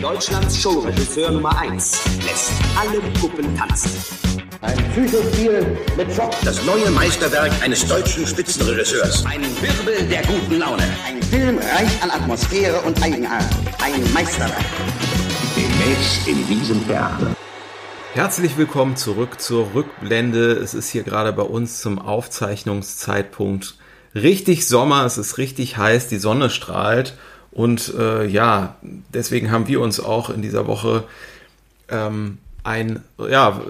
Deutschlands Showregisseur Nummer 1 lässt alle Puppen tanzen. Ein Psychospiel mit Schock. Das neue Meisterwerk eines deutschen Spitzenregisseurs. Ein Wirbel der guten Laune. Ein Film reich an Atmosphäre und Eigenart. Ein Meisterwerk. Demnächst in diesem Theater. Herzlich willkommen zurück zur Rückblende. Es ist hier gerade bei uns zum Aufzeichnungszeitpunkt richtig Sommer, es ist richtig heiß, die Sonne strahlt und äh, ja, deswegen haben wir uns auch in dieser Woche ähm, ein, ja,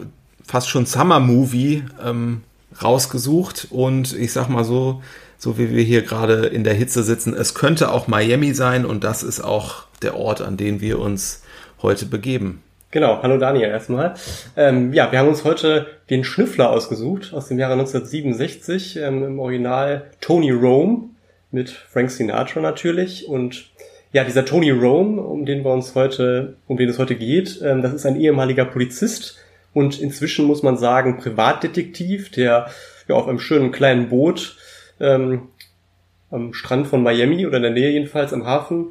fast schon Summer-Movie ähm, rausgesucht und ich sag mal so, so wie wir hier gerade in der Hitze sitzen, es könnte auch Miami sein und das ist auch der Ort, an den wir uns heute begeben. Genau, hallo Daniel erstmal. Ähm, ja, wir haben uns heute den Schnüffler ausgesucht aus dem Jahre 1967, ähm, im Original Tony Rome mit Frank Sinatra natürlich. Und ja, dieser Tony Rome, um den wir uns heute, um den es heute geht, ähm, das ist ein ehemaliger Polizist. Und inzwischen muss man sagen Privatdetektiv, der ja auf einem schönen kleinen Boot ähm, am Strand von Miami oder in der Nähe jedenfalls am Hafen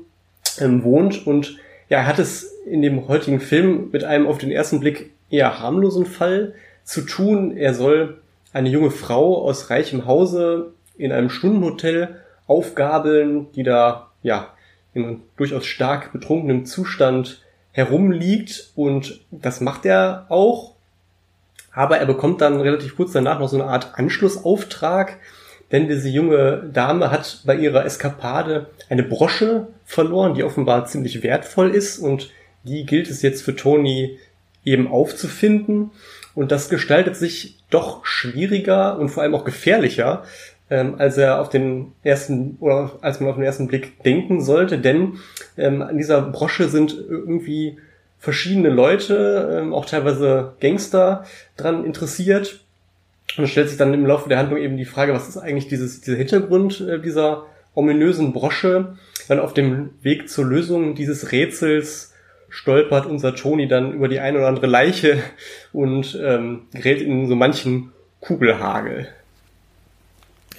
ähm, wohnt. Und ja, er hat es in dem heutigen Film mit einem auf den ersten Blick eher harmlosen Fall zu tun. Er soll eine junge Frau aus reichem Hause in einem Stundenhotel aufgabeln, die da ja in durchaus stark betrunkenem Zustand herumliegt und das macht er auch. Aber er bekommt dann relativ kurz danach noch so eine Art Anschlussauftrag, denn diese junge Dame hat bei ihrer Eskapade eine Brosche verloren, die offenbar ziemlich wertvoll ist und die gilt es jetzt für Tony eben aufzufinden. Und das gestaltet sich doch schwieriger und vor allem auch gefährlicher, ähm, als er auf den ersten oder als man auf den ersten Blick denken sollte, denn ähm, an dieser Brosche sind irgendwie verschiedene Leute, ähm, auch teilweise Gangster, dran interessiert. Und es stellt sich dann im Laufe der Handlung eben die Frage, was ist eigentlich dieses, dieser Hintergrund äh, dieser ominösen Brosche? Dann auf dem Weg zur Lösung dieses Rätsels stolpert unser Toni dann über die eine oder andere Leiche und ähm, gerät in so manchen Kugelhagel.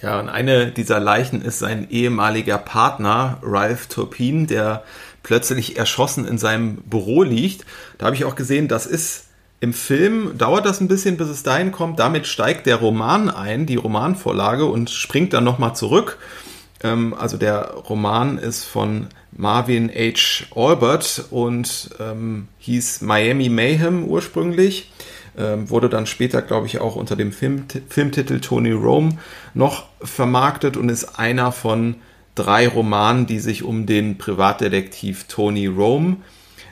Ja, und eine dieser Leichen ist sein ehemaliger Partner, Ralph Turpin, der plötzlich erschossen in seinem Büro liegt. Da habe ich auch gesehen, das ist im Film, dauert das ein bisschen, bis es dahin kommt. Damit steigt der Roman ein, die Romanvorlage, und springt dann nochmal zurück. Ähm, also der Roman ist von Marvin H. Albert und ähm, hieß Miami Mayhem ursprünglich. Ähm, wurde dann später, glaube ich, auch unter dem Film, Filmtitel Tony Rome noch vermarktet und ist einer von drei Romanen, die sich um den Privatdetektiv Tony Rome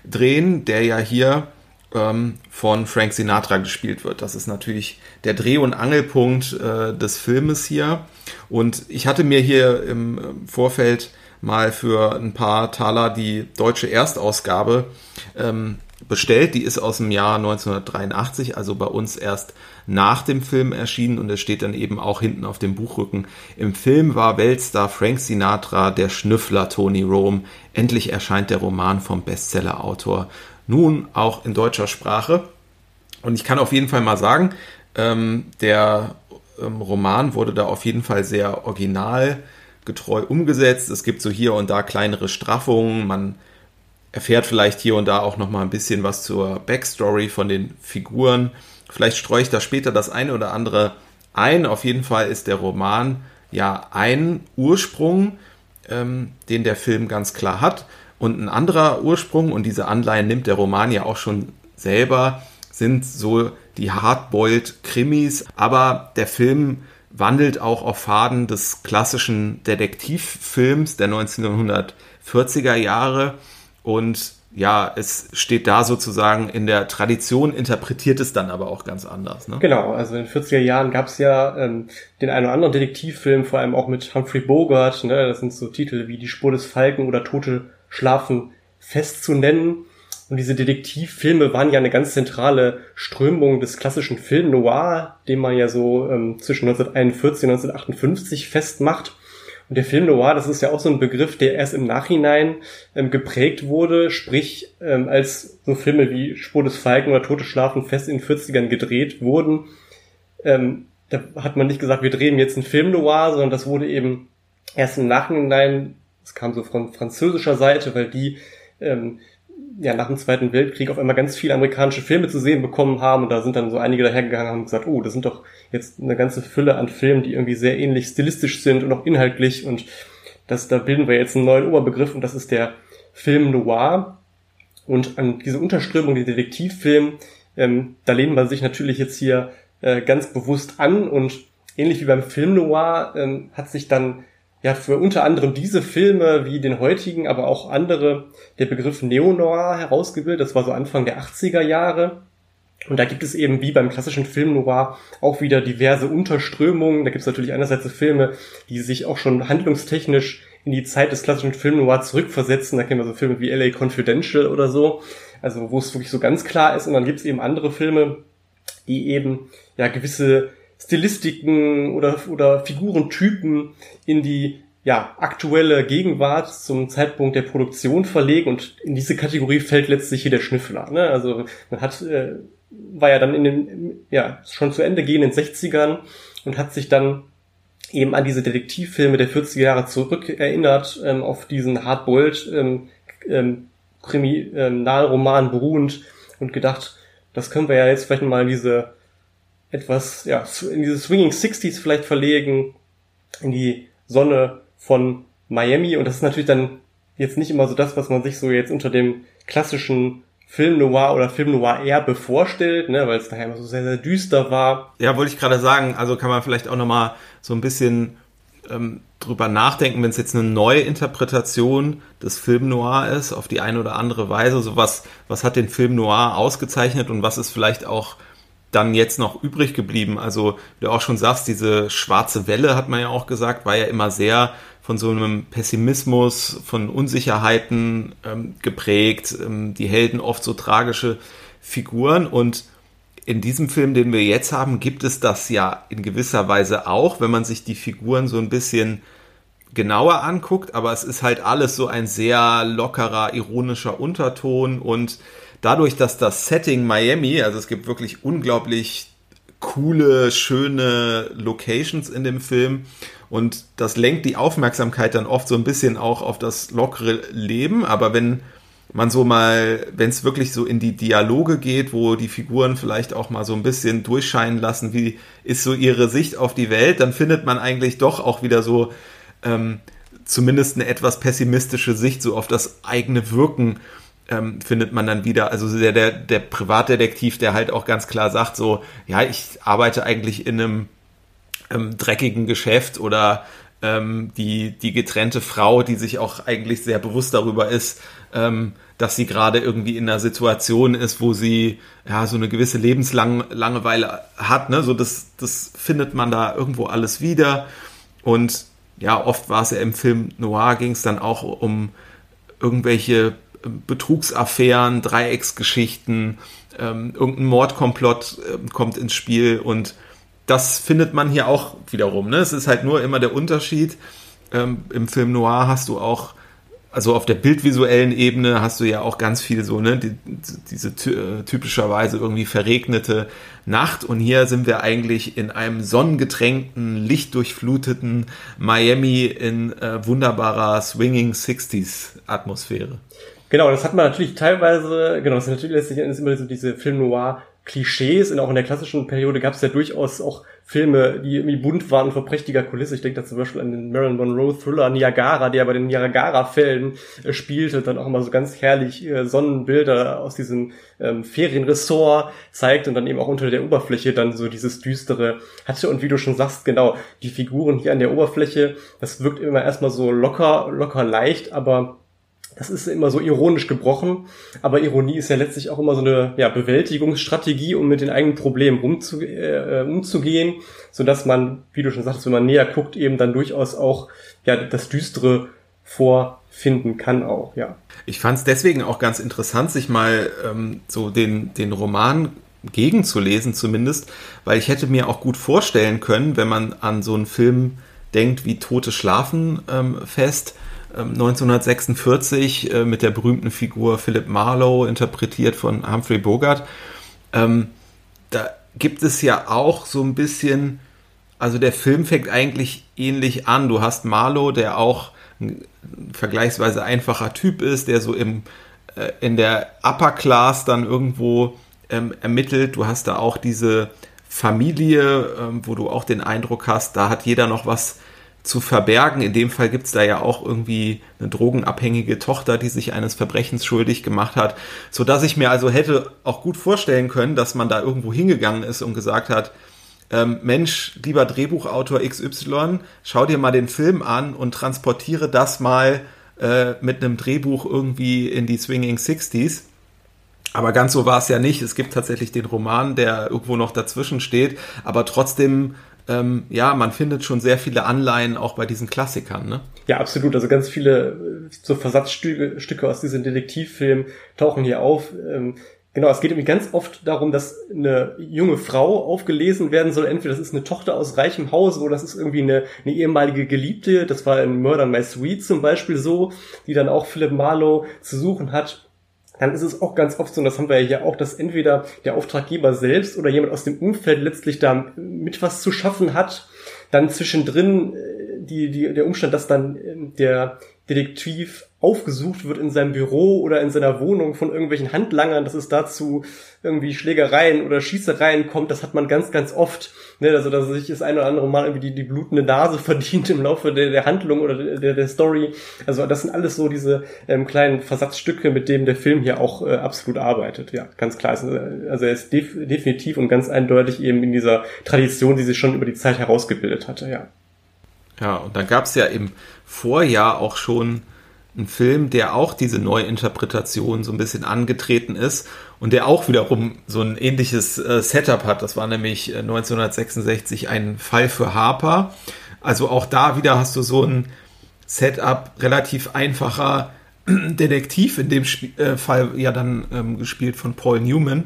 drehen, der ja hier ähm, von Frank Sinatra gespielt wird. Das ist natürlich der Dreh- und Angelpunkt äh, des Filmes hier. Und ich hatte mir hier im Vorfeld mal für ein paar Taler die deutsche Erstausgabe ähm, bestellt. Die ist aus dem Jahr 1983, also bei uns erst nach dem Film erschienen und es steht dann eben auch hinten auf dem Buchrücken. Im Film war Weltstar Frank Sinatra der Schnüffler Tony Rome. Endlich erscheint der Roman vom Bestsellerautor nun auch in deutscher Sprache. Und ich kann auf jeden Fall mal sagen, ähm, der ähm, Roman wurde da auf jeden Fall sehr originalgetreu umgesetzt. Es gibt so hier und da kleinere Straffungen. Man erfährt vielleicht hier und da auch noch mal ein bisschen was zur Backstory von den Figuren. Vielleicht streue ich da später das eine oder andere ein. Auf jeden Fall ist der Roman ja ein Ursprung, ähm, den der Film ganz klar hat. Und ein anderer Ursprung, und diese Anleihen nimmt der Roman ja auch schon selber, sind so die Hardboiled Krimis. Aber der Film wandelt auch auf Faden des klassischen Detektivfilms der 1940er Jahre. Und ja, es steht da sozusagen in der Tradition, interpretiert es dann aber auch ganz anders. Ne? Genau, also in den 40er Jahren gab es ja ähm, den einen oder anderen Detektivfilm, vor allem auch mit Humphrey Bogart. Ne? Das sind so Titel wie Die Spur des Falken oder Tote Schlafen fest zu nennen. Und diese Detektivfilme waren ja eine ganz zentrale Strömung des klassischen Film Noir, den man ja so ähm, zwischen 1941 und 1958 festmacht. Und der Film Noir, das ist ja auch so ein Begriff, der erst im Nachhinein ähm, geprägt wurde, sprich ähm, als so Filme wie Spur des Falken oder Tote Schlafen fest in den 40ern gedreht wurden. Ähm, da hat man nicht gesagt, wir drehen jetzt einen Film Noir, sondern das wurde eben erst im Nachhinein es kam so von französischer Seite, weil die ähm, ja, nach dem Zweiten Weltkrieg auf einmal ganz viele amerikanische Filme zu sehen bekommen haben. Und da sind dann so einige dahergegangen und gesagt, oh, das sind doch jetzt eine ganze Fülle an Filmen, die irgendwie sehr ähnlich stilistisch sind und auch inhaltlich. Und das, da bilden wir jetzt einen neuen Oberbegriff. Und das ist der Film Noir. Und an diese Unterströmung, die Detektivfilm, ähm, da lehnt man sich natürlich jetzt hier äh, ganz bewusst an. Und ähnlich wie beim Film Noir ähm, hat sich dann ja für unter anderem diese Filme wie den heutigen, aber auch andere der Begriff Neo-Noir herausgebildet. Das war so Anfang der 80er Jahre. Und da gibt es eben wie beim klassischen Film Noir auch wieder diverse Unterströmungen. Da gibt es natürlich einerseits so Filme, die sich auch schon handlungstechnisch in die Zeit des klassischen Film Noir zurückversetzen. Da kennen wir so Filme wie LA Confidential oder so. Also wo es wirklich so ganz klar ist. Und dann gibt es eben andere Filme, die eben ja gewisse Stilistiken oder, oder Figurentypen in die ja, aktuelle Gegenwart zum Zeitpunkt der Produktion verlegen und in diese Kategorie fällt letztlich hier der Schnüffler. Ne? Also man hat, äh, war ja dann in den, ja, schon zu Ende gehenden 60ern und hat sich dann eben an diese Detektivfilme der 40er Jahre zurück erinnert, ähm, auf diesen Hardboiled ähm, ähm, Kriminalroman beruhend und gedacht, das können wir ja jetzt vielleicht mal diese etwas, ja, in diese Swinging Sixties vielleicht verlegen, in die Sonne von Miami. Und das ist natürlich dann jetzt nicht immer so das, was man sich so jetzt unter dem klassischen Film Noir oder Film Noir eher bevorstellt, ne, weil es daher immer so sehr, sehr düster war. Ja, wollte ich gerade sagen, also kann man vielleicht auch nochmal so ein bisschen ähm, drüber nachdenken, wenn es jetzt eine neue Interpretation des Film Noir ist, auf die eine oder andere Weise. So was, was hat den Film Noir ausgezeichnet und was ist vielleicht auch dann jetzt noch übrig geblieben? Also, wie du auch schon sagst, diese schwarze Welle, hat man ja auch gesagt, war ja immer sehr von so einem Pessimismus, von Unsicherheiten ähm, geprägt. Ähm, die Helden oft so tragische Figuren und in diesem Film, den wir jetzt haben, gibt es das ja in gewisser Weise auch, wenn man sich die Figuren so ein bisschen genauer anguckt, aber es ist halt alles so ein sehr lockerer, ironischer Unterton und dadurch, dass das Setting Miami, also es gibt wirklich unglaublich coole, schöne Locations in dem Film und das lenkt die Aufmerksamkeit dann oft so ein bisschen auch auf das lockere Leben, aber wenn man so mal, wenn es wirklich so in die Dialoge geht, wo die Figuren vielleicht auch mal so ein bisschen durchscheinen lassen, wie ist so ihre Sicht auf die Welt, dann findet man eigentlich doch auch wieder so ähm, zumindest eine etwas pessimistische Sicht so auf das eigene Wirken ähm, findet man dann wieder, also der, der, der Privatdetektiv, der halt auch ganz klar sagt, so, ja, ich arbeite eigentlich in einem ähm, dreckigen Geschäft oder ähm, die, die getrennte Frau, die sich auch eigentlich sehr bewusst darüber ist, ähm, dass sie gerade irgendwie in einer Situation ist, wo sie ja so eine gewisse Lebenslangeweile hat. Ne? So das, das findet man da irgendwo alles wieder. Und ja, oft war es ja im Film Noir, ging es dann auch um irgendwelche Betrugsaffären, Dreiecksgeschichten, ähm, irgendein Mordkomplott äh, kommt ins Spiel und das findet man hier auch wiederum. Ne? Es ist halt nur immer der Unterschied. Ähm, Im Film Noir hast du auch, also auf der bildvisuellen Ebene hast du ja auch ganz viel so, ne, die, diese äh, typischerweise irgendwie verregnete Nacht. Und hier sind wir eigentlich in einem sonnengetränkten, lichtdurchfluteten Miami in äh, wunderbarer Swinging 60s Atmosphäre. Genau, das hat man natürlich teilweise, genau, das ist natürlich letztlich immer so diese Film Noir Klischees und auch in der klassischen Periode gab es ja durchaus auch Filme, die irgendwie bunt waren vor prächtiger Kulisse. Ich denke da zum Beispiel an den Marilyn Monroe Thriller Niagara, der bei den Niagara-Fällen äh, spielte, dann auch immer so ganz herrlich äh, Sonnenbilder aus diesem ähm, Ferienressort zeigt und dann eben auch unter der Oberfläche dann so dieses düstere hatte. Und wie du schon sagst, genau, die Figuren hier an der Oberfläche, das wirkt immer erstmal so locker, locker leicht, aber das ist immer so ironisch gebrochen, aber Ironie ist ja letztlich auch immer so eine ja, Bewältigungsstrategie, um mit den eigenen Problemen umzu, äh, umzugehen, so dass man, wie du schon sagst, wenn man näher guckt, eben dann durchaus auch ja das Düstere vorfinden kann auch, ja. Ich fand es deswegen auch ganz interessant, sich mal ähm, so den, den Roman gegenzulesen zumindest, weil ich hätte mir auch gut vorstellen können, wenn man an so einen Film denkt wie Tote Schlafen ähm, fest, 1946 ähm, äh, mit der berühmten Figur Philip Marlowe, interpretiert von Humphrey Bogart. Ähm, da gibt es ja auch so ein bisschen, also der Film fängt eigentlich ähnlich an. Du hast Marlowe, der auch ein vergleichsweise einfacher Typ ist, der so im äh, in der Upper Class dann irgendwo ähm, ermittelt. Du hast da auch diese Familie, wo du auch den Eindruck hast, da hat jeder noch was zu verbergen. In dem Fall gibt es da ja auch irgendwie eine drogenabhängige Tochter, die sich eines Verbrechens schuldig gemacht hat, so dass ich mir also hätte auch gut vorstellen können, dass man da irgendwo hingegangen ist und gesagt hat, ähm, Mensch, lieber Drehbuchautor XY, schau dir mal den Film an und transportiere das mal äh, mit einem Drehbuch irgendwie in die Swinging Sixties. Aber ganz so war es ja nicht. Es gibt tatsächlich den Roman, der irgendwo noch dazwischen steht, aber trotzdem ähm, ja, man findet schon sehr viele Anleihen auch bei diesen Klassikern, ne? Ja, absolut. Also ganz viele äh, so Versatzstücke Stücke aus diesen Detektivfilmen tauchen hier auf. Ähm, genau, es geht irgendwie ganz oft darum, dass eine junge Frau aufgelesen werden soll. Entweder das ist eine Tochter aus reichem Hause oder das ist irgendwie eine, eine ehemalige Geliebte. Das war in Murder My Sweet zum Beispiel so, die dann auch Philip Marlowe zu suchen hat dann ist es auch ganz oft so, und das haben wir ja hier auch, dass entweder der Auftraggeber selbst oder jemand aus dem Umfeld letztlich da mit was zu schaffen hat, dann zwischendrin äh, die, die, der Umstand, dass dann ähm, der Detektiv aufgesucht wird in seinem Büro oder in seiner Wohnung von irgendwelchen Handlangern, dass es dazu irgendwie Schlägereien oder Schießereien kommt, das hat man ganz, ganz oft. Ne, also, dass sich das eine oder andere Mal irgendwie die, die blutende Nase verdient im Laufe der, der Handlung oder der, der Story. Also, das sind alles so diese ähm, kleinen Versatzstücke, mit denen der Film hier auch äh, absolut arbeitet. Ja, ganz klar. Also, also er ist def definitiv und ganz eindeutig eben in dieser Tradition, die sich schon über die Zeit herausgebildet hatte, ja. Ja, und dann gab es ja im Vorjahr auch schon einen Film, der auch diese Neuinterpretation so ein bisschen angetreten ist und der auch wiederum so ein ähnliches äh, Setup hat. Das war nämlich 1966 äh, ein Fall für Harper. Also auch da wieder hast du so ein Setup relativ einfacher Detektiv, in dem Sp äh, Fall ja dann ähm, gespielt von Paul Newman,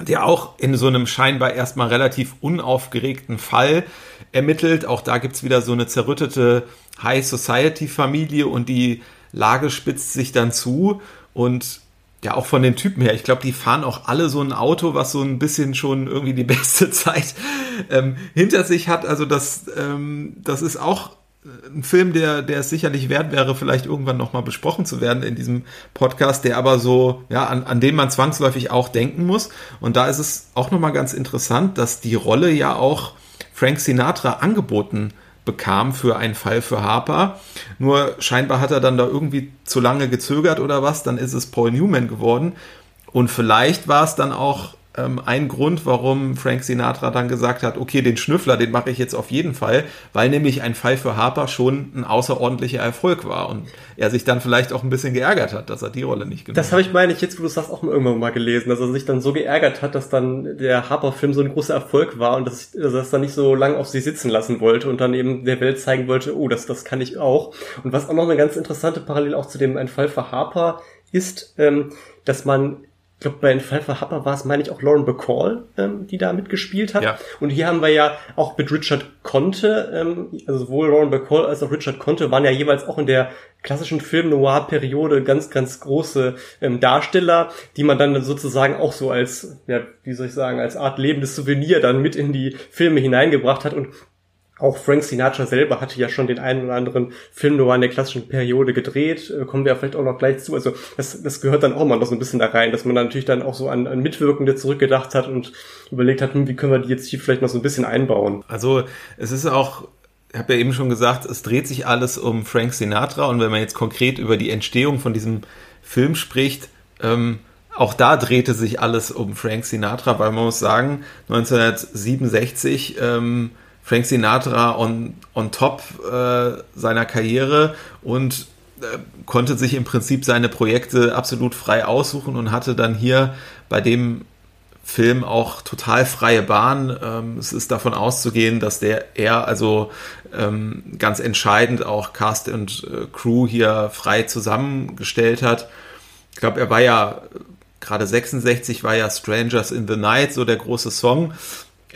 der auch in so einem scheinbar erstmal relativ unaufgeregten Fall ermittelt. Auch da gibt's wieder so eine zerrüttete High Society Familie und die Lage spitzt sich dann zu und ja, auch von den Typen her. Ich glaube, die fahren auch alle so ein Auto, was so ein bisschen schon irgendwie die beste Zeit ähm, hinter sich hat. Also das, ähm, das ist auch ein Film, der, der es sicherlich wert wäre, vielleicht irgendwann nochmal besprochen zu werden in diesem Podcast, der aber so, ja, an, an den man zwangsläufig auch denken muss. Und da ist es auch nochmal ganz interessant, dass die Rolle ja auch Frank Sinatra angeboten bekam für einen Fall für Harper. Nur scheinbar hat er dann da irgendwie zu lange gezögert oder was, dann ist es Paul Newman geworden. Und vielleicht war es dann auch ähm, ein Grund, warum Frank Sinatra dann gesagt hat, okay, den Schnüffler, den mache ich jetzt auf jeden Fall, weil nämlich ein Fall für Harper schon ein außerordentlicher Erfolg war und er sich dann vielleicht auch ein bisschen geärgert hat, dass er die Rolle nicht genommen hat. Das habe ich, meine ich, jetzt, wo du sagst, auch irgendwann mal gelesen, dass er sich dann so geärgert hat, dass dann der Harper-Film so ein großer Erfolg war und dass, dass er es dann nicht so lange auf sich sitzen lassen wollte und dann eben der Welt zeigen wollte, oh, das, das kann ich auch. Und was auch noch eine ganz interessante Parallel auch zu dem Ein Fall für Harper ist, ähm, dass man ich glaube, bei Fall für Happer war es, meine ich, auch Lauren Bacall, ähm, die da mitgespielt hat. Ja. Und hier haben wir ja auch mit Richard Conte, ähm, also sowohl Lauren Bacall als auch Richard Conte waren ja jeweils auch in der klassischen Film-Noir-Periode ganz, ganz große ähm, Darsteller, die man dann sozusagen auch so als, ja, wie soll ich sagen, als Art lebendes Souvenir dann mit in die Filme hineingebracht hat. Und auch Frank Sinatra selber hatte ja schon den einen oder anderen Film nur in der klassischen Periode gedreht, äh, kommen wir ja vielleicht auch noch gleich zu. Also das, das gehört dann auch mal noch so ein bisschen da rein, dass man dann natürlich dann auch so an, an Mitwirkende zurückgedacht hat und überlegt hat, hm, wie können wir die jetzt hier vielleicht noch so ein bisschen einbauen. Also es ist auch, ich habe ja eben schon gesagt, es dreht sich alles um Frank Sinatra und wenn man jetzt konkret über die Entstehung von diesem Film spricht, ähm, auch da drehte sich alles um Frank Sinatra, weil man muss sagen, 1967 ähm, Frank Sinatra on, on top äh, seiner Karriere und äh, konnte sich im Prinzip seine Projekte absolut frei aussuchen und hatte dann hier bei dem Film auch total freie Bahn. Ähm, es ist davon auszugehen, dass der er also ähm, ganz entscheidend auch Cast und äh, Crew hier frei zusammengestellt hat. Ich glaube, er war ja gerade 66 war ja Strangers in the Night so der große Song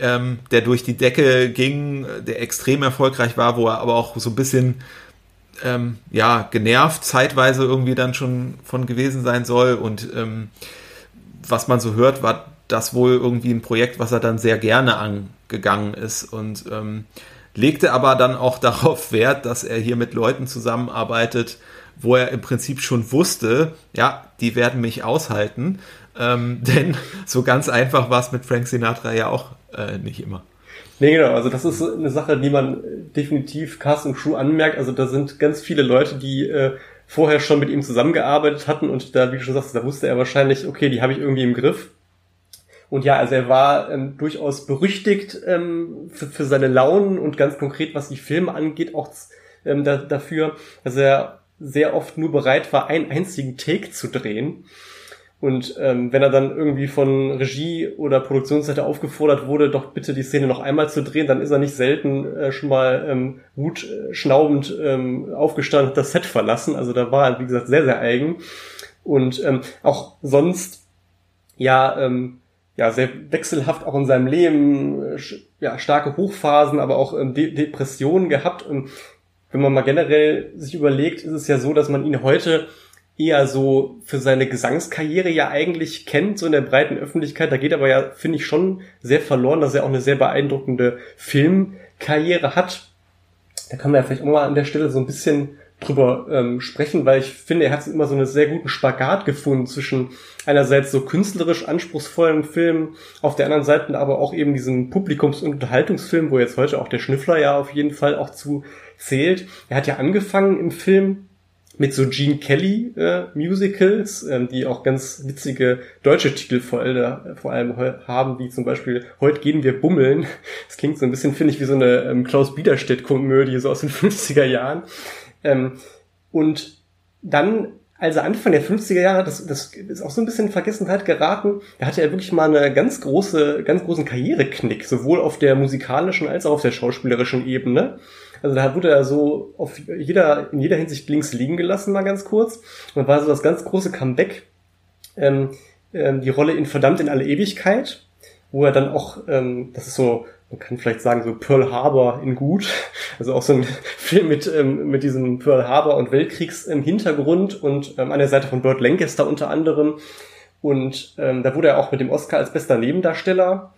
ähm, der durch die Decke ging, der extrem erfolgreich war, wo er aber auch so ein bisschen ähm, ja genervt zeitweise irgendwie dann schon von gewesen sein soll und ähm, was man so hört, war das wohl irgendwie ein Projekt, was er dann sehr gerne angegangen ist und ähm, legte aber dann auch darauf Wert, dass er hier mit Leuten zusammenarbeitet, wo er im Prinzip schon wusste, ja, die werden mich aushalten. Ähm, denn so ganz einfach war es mit Frank Sinatra ja auch äh, nicht immer. Nee, genau. Also das ist eine Sache, die man definitiv Cast und Crew anmerkt. Also da sind ganz viele Leute, die äh, vorher schon mit ihm zusammengearbeitet hatten und da, wie du schon sagst, da wusste er wahrscheinlich, okay, die habe ich irgendwie im Griff. Und ja, also er war ähm, durchaus berüchtigt ähm, für, für seine Launen und ganz konkret, was die Filme angeht, auch ähm, da, dafür, dass er sehr oft nur bereit war, einen einzigen Take zu drehen. Und ähm, wenn er dann irgendwie von Regie oder Produktionsseite aufgefordert wurde, doch bitte die Szene noch einmal zu drehen, dann ist er nicht selten äh, schon mal ähm, gut äh, schnaubend ähm, aufgestanden, hat das Set verlassen. Also da war er, wie gesagt, sehr, sehr eigen. Und ähm, auch sonst, ja, ähm, ja, sehr wechselhaft auch in seinem Leben, äh, ja, starke Hochphasen, aber auch ähm, De Depressionen gehabt. Und wenn man mal generell sich überlegt, ist es ja so, dass man ihn heute eher so für seine Gesangskarriere ja eigentlich kennt, so in der breiten Öffentlichkeit. Da geht aber ja, finde ich, schon sehr verloren, dass er auch eine sehr beeindruckende Filmkarriere hat. Da kann man ja vielleicht auch mal an der Stelle so ein bisschen drüber ähm, sprechen, weil ich finde, er hat immer so einen sehr guten Spagat gefunden zwischen einerseits so künstlerisch anspruchsvollen Filmen, auf der anderen Seite aber auch eben diesen Publikums- und Unterhaltungsfilm, wo jetzt heute auch der Schnüffler ja auf jeden Fall auch zu zählt. Er hat ja angefangen im Film mit so Gene Kelly äh, Musicals, ähm, die auch ganz witzige deutsche Titel vor, äh, vor allem haben, wie zum Beispiel Heute gehen wir bummeln. Das klingt so ein bisschen, finde ich, wie so eine ähm, Klaus Biederstedt-Komödie, so aus den 50er Jahren. Ähm, und dann, als er Anfang der 50er Jahre, das, das ist auch so ein bisschen in Vergessenheit geraten, da hatte er wirklich mal eine ganz große, ganz großen Karriereknick, sowohl auf der musikalischen als auch auf der schauspielerischen Ebene. Also da wurde er so auf jeder, in jeder Hinsicht links liegen gelassen, mal ganz kurz. Und dann war so das ganz große Comeback, ähm, ähm, die Rolle in Verdammt in alle Ewigkeit, wo er dann auch, ähm, das ist so, man kann vielleicht sagen, so Pearl Harbor in gut. Also auch so ein Film mit, ähm, mit diesem Pearl Harbor und Weltkriegs im Hintergrund und ähm, an der Seite von Burt Lancaster unter anderem. Und ähm, da wurde er auch mit dem Oscar als bester Nebendarsteller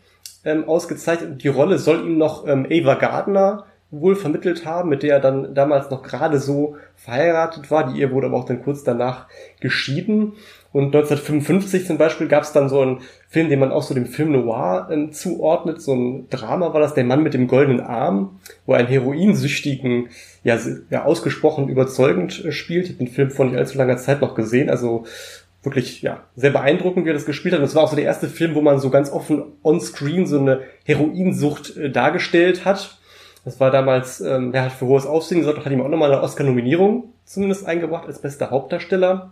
ähm, ausgezeichnet. Die Rolle soll ihm noch ähm, Ava Gardner wohl vermittelt haben, mit der er dann damals noch gerade so verheiratet war. Die Ehe wurde aber auch dann kurz danach geschieden. Und 1955 zum Beispiel gab es dann so einen Film, den man auch so dem Film Noir äh, zuordnet. So ein Drama war das, Der Mann mit dem goldenen Arm, wo er einen Heroinsüchtigen ja, ja ausgesprochen überzeugend äh, spielt. Ich habe den Film vor nicht allzu langer Zeit noch gesehen. Also wirklich ja sehr beeindruckend, wie er das gespielt hat. Und es war auch so der erste Film, wo man so ganz offen on-screen so eine Heroinsucht äh, dargestellt hat. Das war damals, ähm, der hat für hohes Aufsehen gesorgt, hat ihm auch nochmal eine Oscar-Nominierung zumindest eingebracht als bester Hauptdarsteller.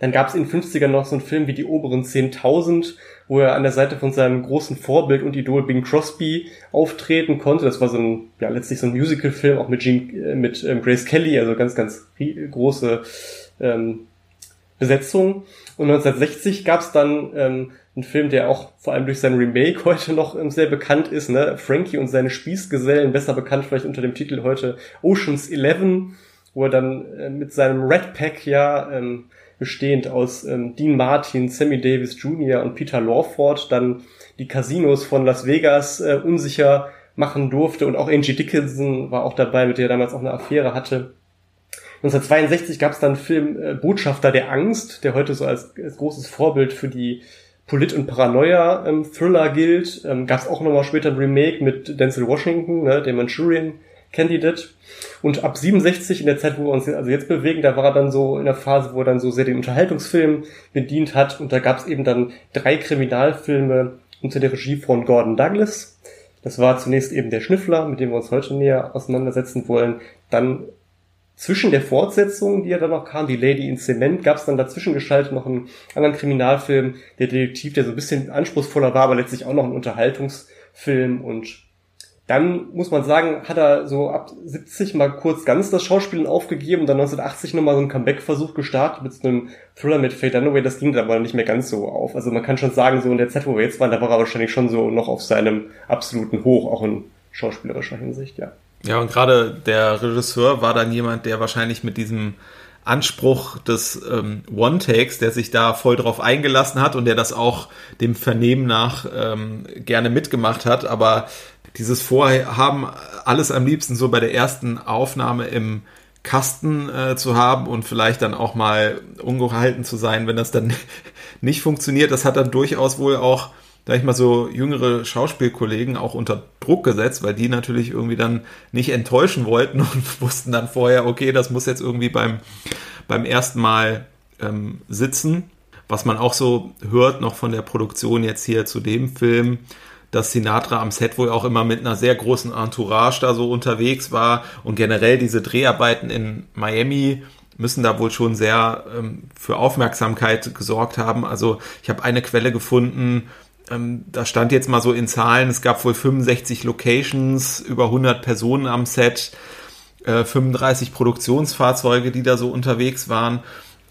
Dann gab es in den 50ern noch so einen Film wie Die oberen 10.000, wo er an der Seite von seinem großen Vorbild und Idol Bing Crosby auftreten konnte. Das war so ein, ja, letztlich so ein Musical-Film, auch mit, Gene, äh, mit ähm, Grace Kelly, also ganz, ganz große ähm, Besetzung. Und 1960 gab es dann ähm, ein Film, der auch vor allem durch sein Remake heute noch ähm, sehr bekannt ist, ne? Frankie und seine Spießgesellen, besser bekannt vielleicht unter dem Titel heute Oceans 11, wo er dann äh, mit seinem Red Pack ja ähm, bestehend aus ähm, Dean Martin, Sammy Davis Jr. und Peter Lawford dann die Casinos von Las Vegas äh, unsicher machen durfte und auch Angie Dickinson war auch dabei, mit der er damals auch eine Affäre hatte. 1962 gab es dann einen Film äh, Botschafter der Angst, der heute so als, als großes Vorbild für die Polit- und Paranoia-Thriller ähm, gilt. Ähm, Gab es auch nochmal später ein Remake mit Denzel Washington, ne, dem Manchurian Candidate. Und ab 67, in der Zeit, wo wir uns also jetzt bewegen, da war er dann so in der Phase, wo er dann so sehr den Unterhaltungsfilm bedient hat. Und da gab es eben dann drei Kriminalfilme unter der Regie von Gordon Douglas. Das war zunächst eben der Schnüffler, mit dem wir uns heute näher auseinandersetzen wollen. Dann zwischen der Fortsetzung, die ja dann noch kam, die Lady in Cement, gab es dann dazwischen geschaltet noch einen anderen Kriminalfilm, der Detektiv, der so ein bisschen anspruchsvoller war, aber letztlich auch noch ein Unterhaltungsfilm und dann muss man sagen, hat er so ab 70 mal kurz ganz das Schauspielen aufgegeben und dann 1980 nochmal so einen Comeback-Versuch gestartet mit so einem Thriller mit Faye Dunaway. Das ging dann aber nicht mehr ganz so auf. Also man kann schon sagen, so in der Zeit, wo wir jetzt waren, da war er wahrscheinlich schon so noch auf seinem absoluten Hoch, auch in schauspielerischer Hinsicht, ja. Ja, und gerade der Regisseur war dann jemand, der wahrscheinlich mit diesem Anspruch des ähm, One-Takes, der sich da voll drauf eingelassen hat und der das auch dem Vernehmen nach ähm, gerne mitgemacht hat. Aber dieses Vorhaben, alles am liebsten so bei der ersten Aufnahme im Kasten äh, zu haben und vielleicht dann auch mal ungehalten zu sein, wenn das dann nicht funktioniert. Das hat dann durchaus wohl auch, sag ich mal, so jüngere Schauspielkollegen auch unter Druck gesetzt, weil die natürlich irgendwie dann nicht enttäuschen wollten und wussten dann vorher, okay, das muss jetzt irgendwie beim, beim ersten Mal ähm, sitzen. Was man auch so hört noch von der Produktion jetzt hier zu dem Film, dass Sinatra am Set wohl auch immer mit einer sehr großen Entourage da so unterwegs war und generell diese Dreharbeiten in Miami müssen da wohl schon sehr ähm, für Aufmerksamkeit gesorgt haben. Also ich habe eine Quelle gefunden, ähm, da stand jetzt mal so in Zahlen, es gab wohl 65 Locations, über 100 Personen am Set, äh, 35 Produktionsfahrzeuge, die da so unterwegs waren.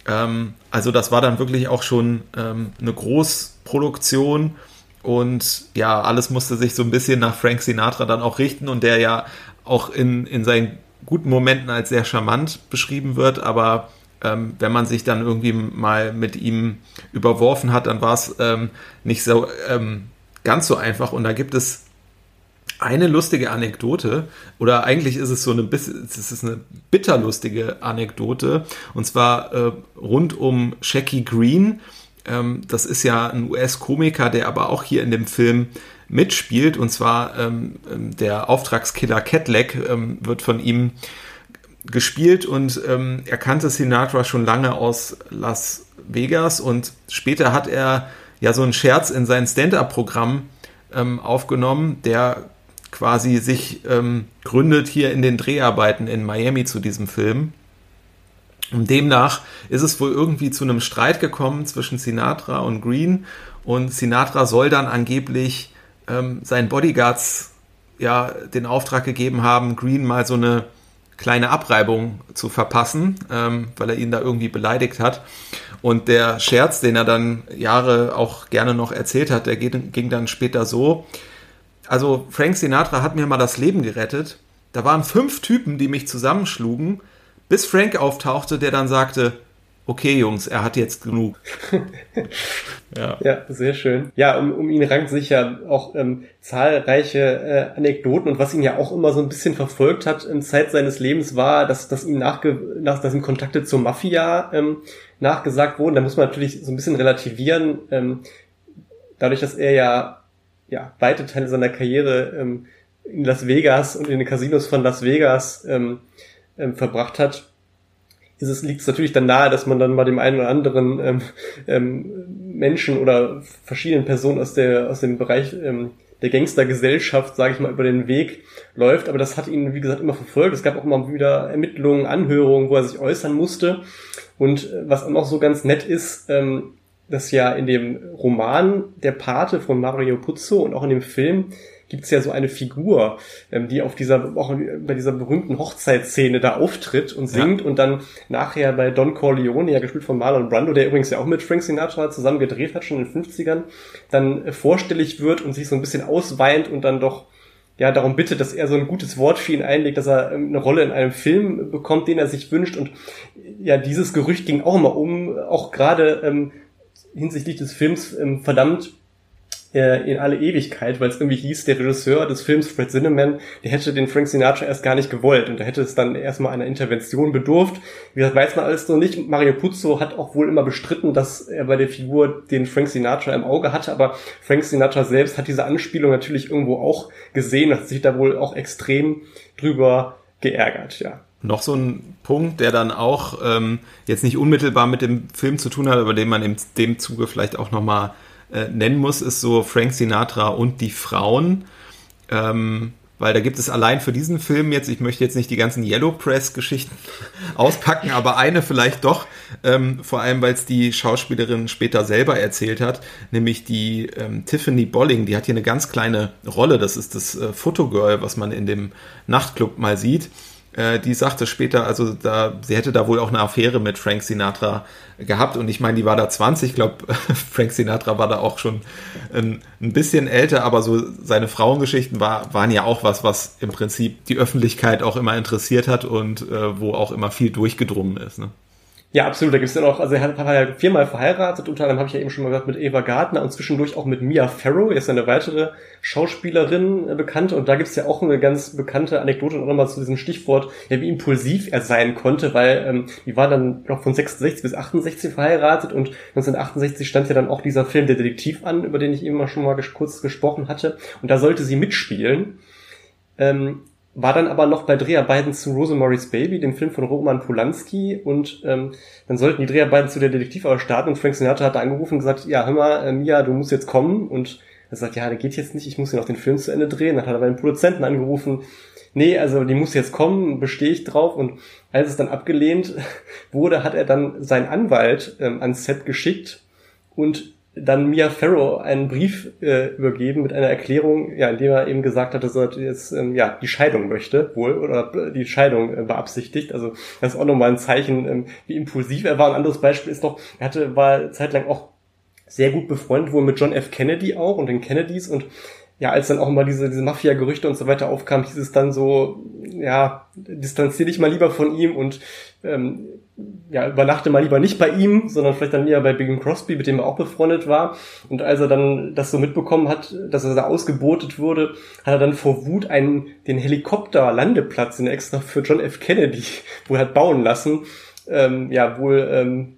Ähm, also das war dann wirklich auch schon ähm, eine Großproduktion und ja, alles musste sich so ein bisschen nach Frank Sinatra dann auch richten und der ja auch in, in seinen guten Momenten als sehr charmant beschrieben wird, aber ähm, wenn man sich dann irgendwie mal mit ihm überworfen hat, dann war es ähm, nicht so ähm, ganz so einfach. Und da gibt es eine lustige Anekdote, oder eigentlich ist es so eine, es ist eine bitterlustige Anekdote, und zwar äh, rund um Shaggy Green, ähm, das ist ja ein US-Komiker, der aber auch hier in dem Film mitspielt. Und zwar ähm, der Auftragskiller Cadillac ähm, wird von ihm gespielt und ähm, er kannte Sinatra schon lange aus Las Vegas und später hat er ja so einen Scherz in sein Stand-up-Programm ähm, aufgenommen, der quasi sich gründet hier in den Dreharbeiten in Miami zu diesem Film. Und demnach ist es wohl irgendwie zu einem Streit gekommen zwischen Sinatra und Green. Und Sinatra soll dann angeblich ähm, seinen Bodyguards ja den Auftrag gegeben haben, Green mal so eine kleine Abreibung zu verpassen, ähm, weil er ihn da irgendwie beleidigt hat. Und der Scherz, den er dann Jahre auch gerne noch erzählt hat, der ging dann später so. Also Frank Sinatra hat mir mal das Leben gerettet. Da waren fünf Typen, die mich zusammenschlugen bis Frank auftauchte, der dann sagte, okay Jungs, er hat jetzt genug. ja. ja, sehr schön. Ja, um, um ihn rankt sich ja auch ähm, zahlreiche äh, Anekdoten und was ihn ja auch immer so ein bisschen verfolgt hat in Zeit seines Lebens war, dass, dass ihm nachge nach, dass ihm Kontakte zur Mafia ähm, nachgesagt wurden. Da muss man natürlich so ein bisschen relativieren. Ähm, dadurch, dass er ja, ja weite Teile seiner Karriere ähm, in Las Vegas und in den Casinos von Las Vegas ähm, ähm, verbracht hat, ist es, liegt es natürlich dann nahe, dass man dann mal dem einen oder anderen ähm, ähm, Menschen oder verschiedenen Personen aus der aus dem Bereich ähm, der Gangstergesellschaft, sage ich mal, über den Weg läuft. Aber das hat ihn, wie gesagt, immer verfolgt. Es gab auch immer wieder Ermittlungen, Anhörungen, wo er sich äußern musste. Und äh, was auch noch so ganz nett ist, ähm, dass ja in dem Roman Der Pate von Mario Puzo und auch in dem Film gibt es ja so eine Figur, ähm, die auf dieser, auch bei dieser berühmten Hochzeitsszene da auftritt und singt ja. und dann nachher bei Don Corleone, ja gespielt von Marlon Brando, der übrigens ja auch mit Frank Sinatra zusammen gedreht hat, schon in den 50ern, dann vorstellig wird und sich so ein bisschen ausweint und dann doch ja, darum bittet, dass er so ein gutes Wort für ihn einlegt, dass er ähm, eine Rolle in einem Film bekommt, den er sich wünscht. Und ja, dieses Gerücht ging auch immer um, auch gerade ähm, hinsichtlich des Films ähm, verdammt äh, in alle Ewigkeit, weil es irgendwie hieß, der Regisseur des Films, Fred Zinnemann, der hätte den Frank Sinatra erst gar nicht gewollt und da hätte es dann erstmal einer Intervention bedurft. Wie gesagt, weiß man alles noch nicht. Mario Puzo hat auch wohl immer bestritten, dass er bei der Figur den Frank Sinatra im Auge hatte, aber Frank Sinatra selbst hat diese Anspielung natürlich irgendwo auch gesehen, hat sich da wohl auch extrem drüber geärgert, ja. Noch so ein Punkt, der dann auch ähm, jetzt nicht unmittelbar mit dem Film zu tun hat, aber den man in dem Zuge vielleicht auch nochmal äh, nennen muss, ist so Frank Sinatra und die Frauen. Ähm, weil da gibt es allein für diesen Film jetzt, ich möchte jetzt nicht die ganzen Yellow Press-Geschichten auspacken, aber eine vielleicht doch, ähm, vor allem weil es die Schauspielerin später selber erzählt hat, nämlich die ähm, Tiffany Bolling, die hat hier eine ganz kleine Rolle, das ist das äh, Fotogirl, was man in dem Nachtclub mal sieht. Äh, die sagte später, also da, sie hätte da wohl auch eine Affäre mit Frank Sinatra gehabt und ich meine, die war da 20, ich glaube, Frank Sinatra war da auch schon ein, ein, bisschen älter, aber so seine Frauengeschichten war, waren ja auch was, was im Prinzip die Öffentlichkeit auch immer interessiert hat und äh, wo auch immer viel durchgedrungen ist. Ne? Ja, absolut. Da gibt's ja noch, also er war ja viermal verheiratet, unter anderem habe ich ja eben schon mal gesagt, mit Eva Gardner und zwischendurch auch mit Mia Farrow, er ist eine weitere Schauspielerin äh, bekannte und da gibt's ja auch eine ganz bekannte Anekdote noch mal zu diesem Stichwort, ja, wie impulsiv er sein konnte, weil ähm, die war dann noch von 66 bis 68 verheiratet und 1968 stand ja dann auch dieser Film Der Detektiv an, über den ich eben mal schon mal kurz gesprochen hatte und da sollte sie mitspielen. Ähm, war dann aber noch bei Dreharbeiten zu Rosemary's Baby, dem Film von Roman Polanski. Und ähm, dann sollten die Dreharbeiten zu der Detektiv aber starten. Und Frank Sinatra hat angerufen und gesagt, ja, hör mal, äh, Mia, du musst jetzt kommen. Und er sagt, ja, der geht jetzt nicht, ich muss hier noch den Film zu Ende drehen. Dann hat er bei den Produzenten angerufen, nee, also die muss jetzt kommen, bestehe ich drauf. Und als es dann abgelehnt wurde, hat er dann seinen Anwalt ähm, ans Set geschickt. Und dann Mia Farrow einen Brief äh, übergeben mit einer Erklärung, ja, in dem er eben gesagt hat, dass er jetzt ähm, ja die Scheidung möchte, wohl oder die Scheidung äh, beabsichtigt. Also das ist auch nochmal ein Zeichen, ähm, wie impulsiv er war. Ein anderes Beispiel ist noch, er hatte war zeitlang auch sehr gut befreundet wohl mit John F. Kennedy auch und den Kennedys und ja, als dann auch mal diese, diese Mafia-Gerüchte und so weiter aufkamen, hieß es dann so, ja, distanzier dich mal lieber von ihm und ähm, ja, übernachte mal lieber nicht bei ihm, sondern vielleicht dann eher bei Bing Crosby, mit dem er auch befreundet war. Und als er dann das so mitbekommen hat, dass er da ausgebotet wurde, hat er dann vor Wut einen, den Helikopter-Landeplatz, den extra für John F. Kennedy wohl hat bauen lassen, ähm, ja, wohl ähm,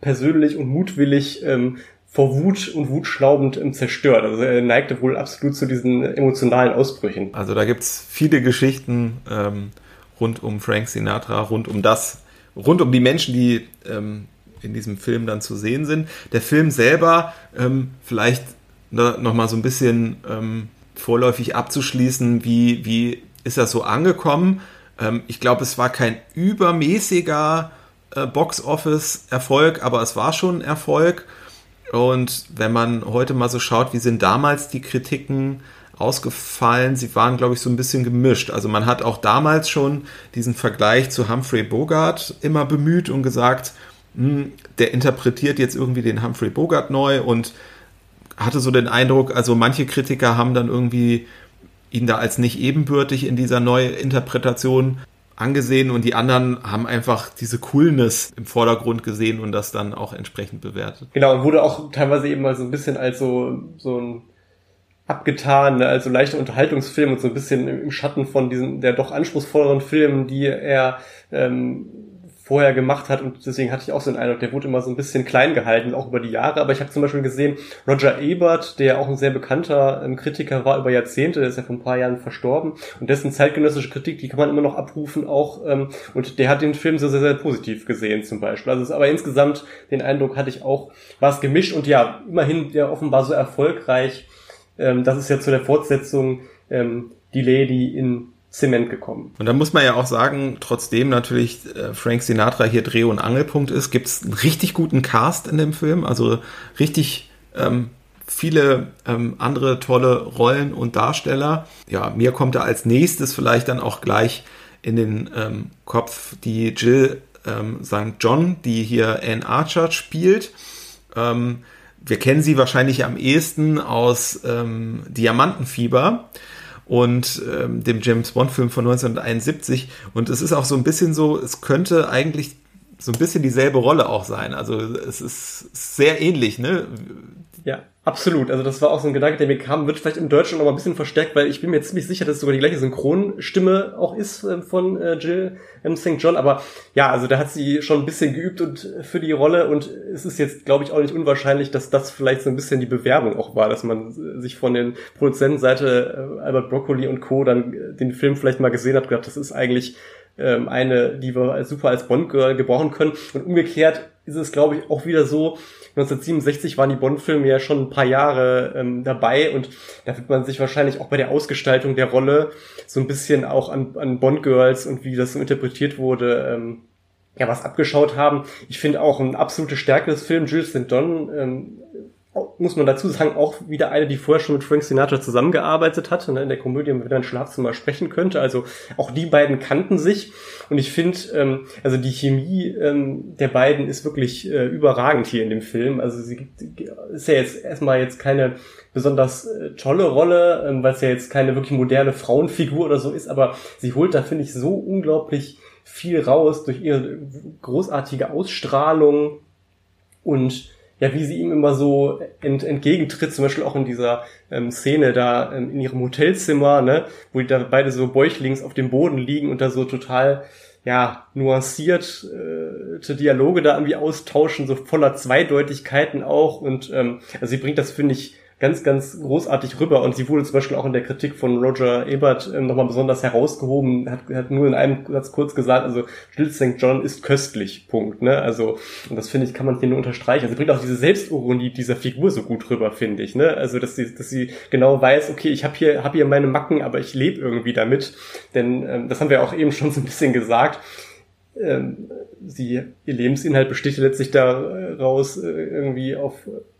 persönlich und mutwillig ähm, vor Wut und wutschlaubend ähm, zerstört. Also er neigte wohl absolut zu diesen emotionalen Ausbrüchen. Also da gibt's viele Geschichten ähm, rund um Frank Sinatra, rund um das, rund um die Menschen, die ähm, in diesem Film dann zu sehen sind. Der Film selber, ähm, vielleicht noch mal so ein bisschen ähm, vorläufig abzuschließen, wie, wie ist das so angekommen? Ähm, ich glaube, es war kein übermäßiger äh, Box-Office-Erfolg, aber es war schon ein Erfolg. Und wenn man heute mal so schaut, wie sind damals die Kritiken ausgefallen, sie waren, glaube ich, so ein bisschen gemischt. Also man hat auch damals schon diesen Vergleich zu Humphrey Bogart immer bemüht und gesagt, hm, der interpretiert jetzt irgendwie den Humphrey Bogart neu und hatte so den Eindruck, also manche Kritiker haben dann irgendwie ihn da als nicht ebenbürtig in dieser Neuinterpretation angesehen und die anderen haben einfach diese Coolness im Vordergrund gesehen und das dann auch entsprechend bewertet. Genau, und wurde auch teilweise eben mal so ein bisschen als so, so ein abgetan, also leichter Unterhaltungsfilm und so ein bisschen im Schatten von diesen der doch anspruchsvolleren Filmen, die er ähm, vorher gemacht hat und deswegen hatte ich auch so den Eindruck, der wurde immer so ein bisschen klein gehalten, auch über die Jahre. Aber ich habe zum Beispiel gesehen, Roger Ebert, der auch ein sehr bekannter ähm, Kritiker war über Jahrzehnte, der ist ja vor ein paar Jahren verstorben und dessen zeitgenössische Kritik, die kann man immer noch abrufen auch ähm, und der hat den Film sehr, sehr, sehr positiv gesehen zum Beispiel. Also es aber insgesamt den Eindruck hatte ich auch, war es gemischt und ja, immerhin der offenbar so erfolgreich. Ähm, das ist ja zu der Fortsetzung ähm, die Lady in Zement gekommen. Und da muss man ja auch sagen, trotzdem natürlich äh, Frank Sinatra hier Dreh- und Angelpunkt ist, gibt es einen richtig guten Cast in dem Film, also richtig ähm, viele ähm, andere tolle Rollen und Darsteller. Ja, mir kommt da als nächstes vielleicht dann auch gleich in den ähm, Kopf die Jill ähm, St. John, die hier Anne Archer spielt. Ähm, wir kennen sie wahrscheinlich am ehesten aus ähm, Diamantenfieber und ähm, dem James Bond-Film von 1971. Und es ist auch so ein bisschen so, es könnte eigentlich so ein bisschen dieselbe Rolle auch sein. Also es ist sehr ähnlich, ne? Ja, absolut. Also das war auch so ein Gedanke, der mir kam, wird vielleicht im Deutschen noch mal ein bisschen verstärkt, weil ich bin mir ziemlich sicher, dass es sogar die gleiche Synchronstimme auch ist äh, von äh, Jill M. St. John. Aber ja, also da hat sie schon ein bisschen geübt und für die Rolle und es ist jetzt, glaube ich, auch nicht unwahrscheinlich, dass das vielleicht so ein bisschen die Bewerbung auch war, dass man sich von den Produzentenseite äh, Albert Broccoli und Co. dann den Film vielleicht mal gesehen hat, gedacht, das ist eigentlich ähm, eine, die wir super als Bond-Girl gebrauchen können. Und umgekehrt ist es, glaube ich, auch wieder so, 1967 waren die Bond-Filme ja schon ein paar Jahre ähm, dabei und da wird man sich wahrscheinlich auch bei der Ausgestaltung der Rolle so ein bisschen auch an, an Bond-Girls und wie das so interpretiert wurde, ähm, ja, was abgeschaut haben. Ich finde auch ein absolute Stärke des Films, Jules St. Don, ähm, muss man dazu sagen, auch wieder eine, die vorher schon mit Frank Sinatra zusammengearbeitet hat ne, in der Komödie mit einem Schlafzimmer sprechen könnte. Also auch die beiden kannten sich und ich finde, ähm, also die Chemie ähm, der beiden ist wirklich äh, überragend hier in dem Film. Also sie ist ja jetzt erstmal jetzt keine besonders äh, tolle Rolle, ähm, weil es ja jetzt keine wirklich moderne Frauenfigur oder so ist, aber sie holt da, finde ich, so unglaublich viel raus durch ihre großartige Ausstrahlung und ja, wie sie ihm immer so ent, entgegentritt, zum Beispiel auch in dieser ähm, Szene da ähm, in ihrem Hotelzimmer, ne, wo die da beide so bäuchlings auf dem Boden liegen und da so total ja, nuanciert äh, Dialoge da irgendwie austauschen, so voller Zweideutigkeiten auch. Und ähm, also sie bringt das, finde ich, ganz, ganz großartig rüber. Und sie wurde zum Beispiel auch in der Kritik von Roger Ebert ähm, nochmal besonders herausgehoben, hat, hat nur in einem Satz kurz gesagt, also Jill St. John ist köstlich, Punkt, ne, also, und das finde ich, kann man hier nur unterstreichen, also sie bringt auch diese Selbstironie dieser Figur so gut rüber, finde ich, ne, also, dass sie, dass sie genau weiß, okay, ich habe hier, hab hier meine Macken, aber ich lebe irgendwie damit, denn ähm, das haben wir auch eben schon so ein bisschen gesagt, ähm, sie, ihr Lebensinhalt besteht letztlich daraus, äh, irgendwie auf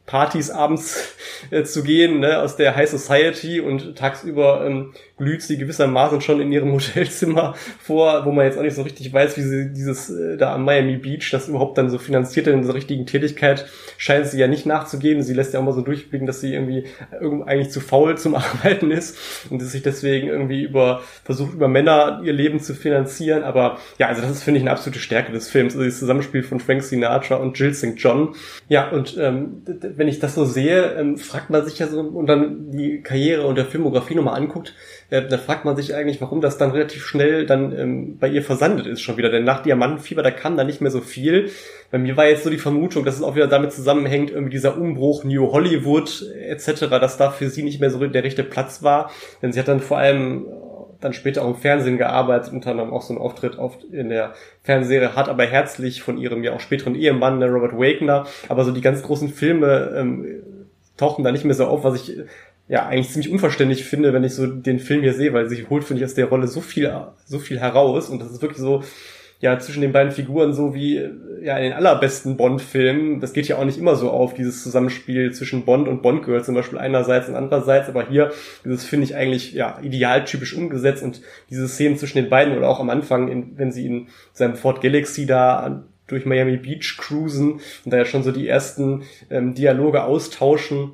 Partys abends äh, zu gehen, ne, aus der High Society und tagsüber ähm, glüht sie gewissermaßen schon in ihrem Hotelzimmer vor, wo man jetzt auch nicht so richtig weiß, wie sie dieses äh, da am Miami Beach das überhaupt dann so finanziert in dieser richtigen Tätigkeit, scheint sie ja nicht nachzugehen. Sie lässt ja auch mal so durchblicken, dass sie irgendwie eigentlich zu faul zum Arbeiten ist und sich deswegen irgendwie über versucht über Männer ihr Leben zu finanzieren. Aber ja, also das ist finde ich eine absolute Stärke des Films, also das Zusammenspiel von Frank Sinatra und Jill St. John. Ja und ähm, wenn ich das so sehe, ähm, fragt man sich ja so und dann die Karriere und der Filmografie nochmal anguckt, äh, da fragt man sich eigentlich, warum das dann relativ schnell dann ähm, bei ihr versandet ist schon wieder. Denn nach Diamantenfieber, da kam da nicht mehr so viel. Bei mir war jetzt so die Vermutung, dass es auch wieder damit zusammenhängt, irgendwie dieser Umbruch New Hollywood etc., dass da für sie nicht mehr so der rechte Platz war. Denn sie hat dann vor allem dann später auch im Fernsehen gearbeitet, unter anderem auch so einen Auftritt auf, in der Fernsehserie Hart aber herzlich von ihrem ja auch späteren Ehemann, der Robert Wagner. Aber so die ganz großen Filme ähm, tauchten da nicht mehr so auf, was ich ja eigentlich ziemlich unverständlich finde, wenn ich so den Film hier sehe, weil sie holt, finde ich, aus der Rolle so viel, so viel heraus. Und das ist wirklich so, ja, zwischen den beiden Figuren so wie ja in den allerbesten Bond-Filmen. Das geht ja auch nicht immer so auf, dieses Zusammenspiel zwischen Bond und Bond-Girl zum Beispiel einerseits und andererseits, aber hier, das finde ich eigentlich ja idealtypisch umgesetzt. Und diese Szenen zwischen den beiden oder auch am Anfang, in, wenn sie in seinem Ford Galaxy da durch Miami Beach cruisen und da ja schon so die ersten ähm, Dialoge austauschen,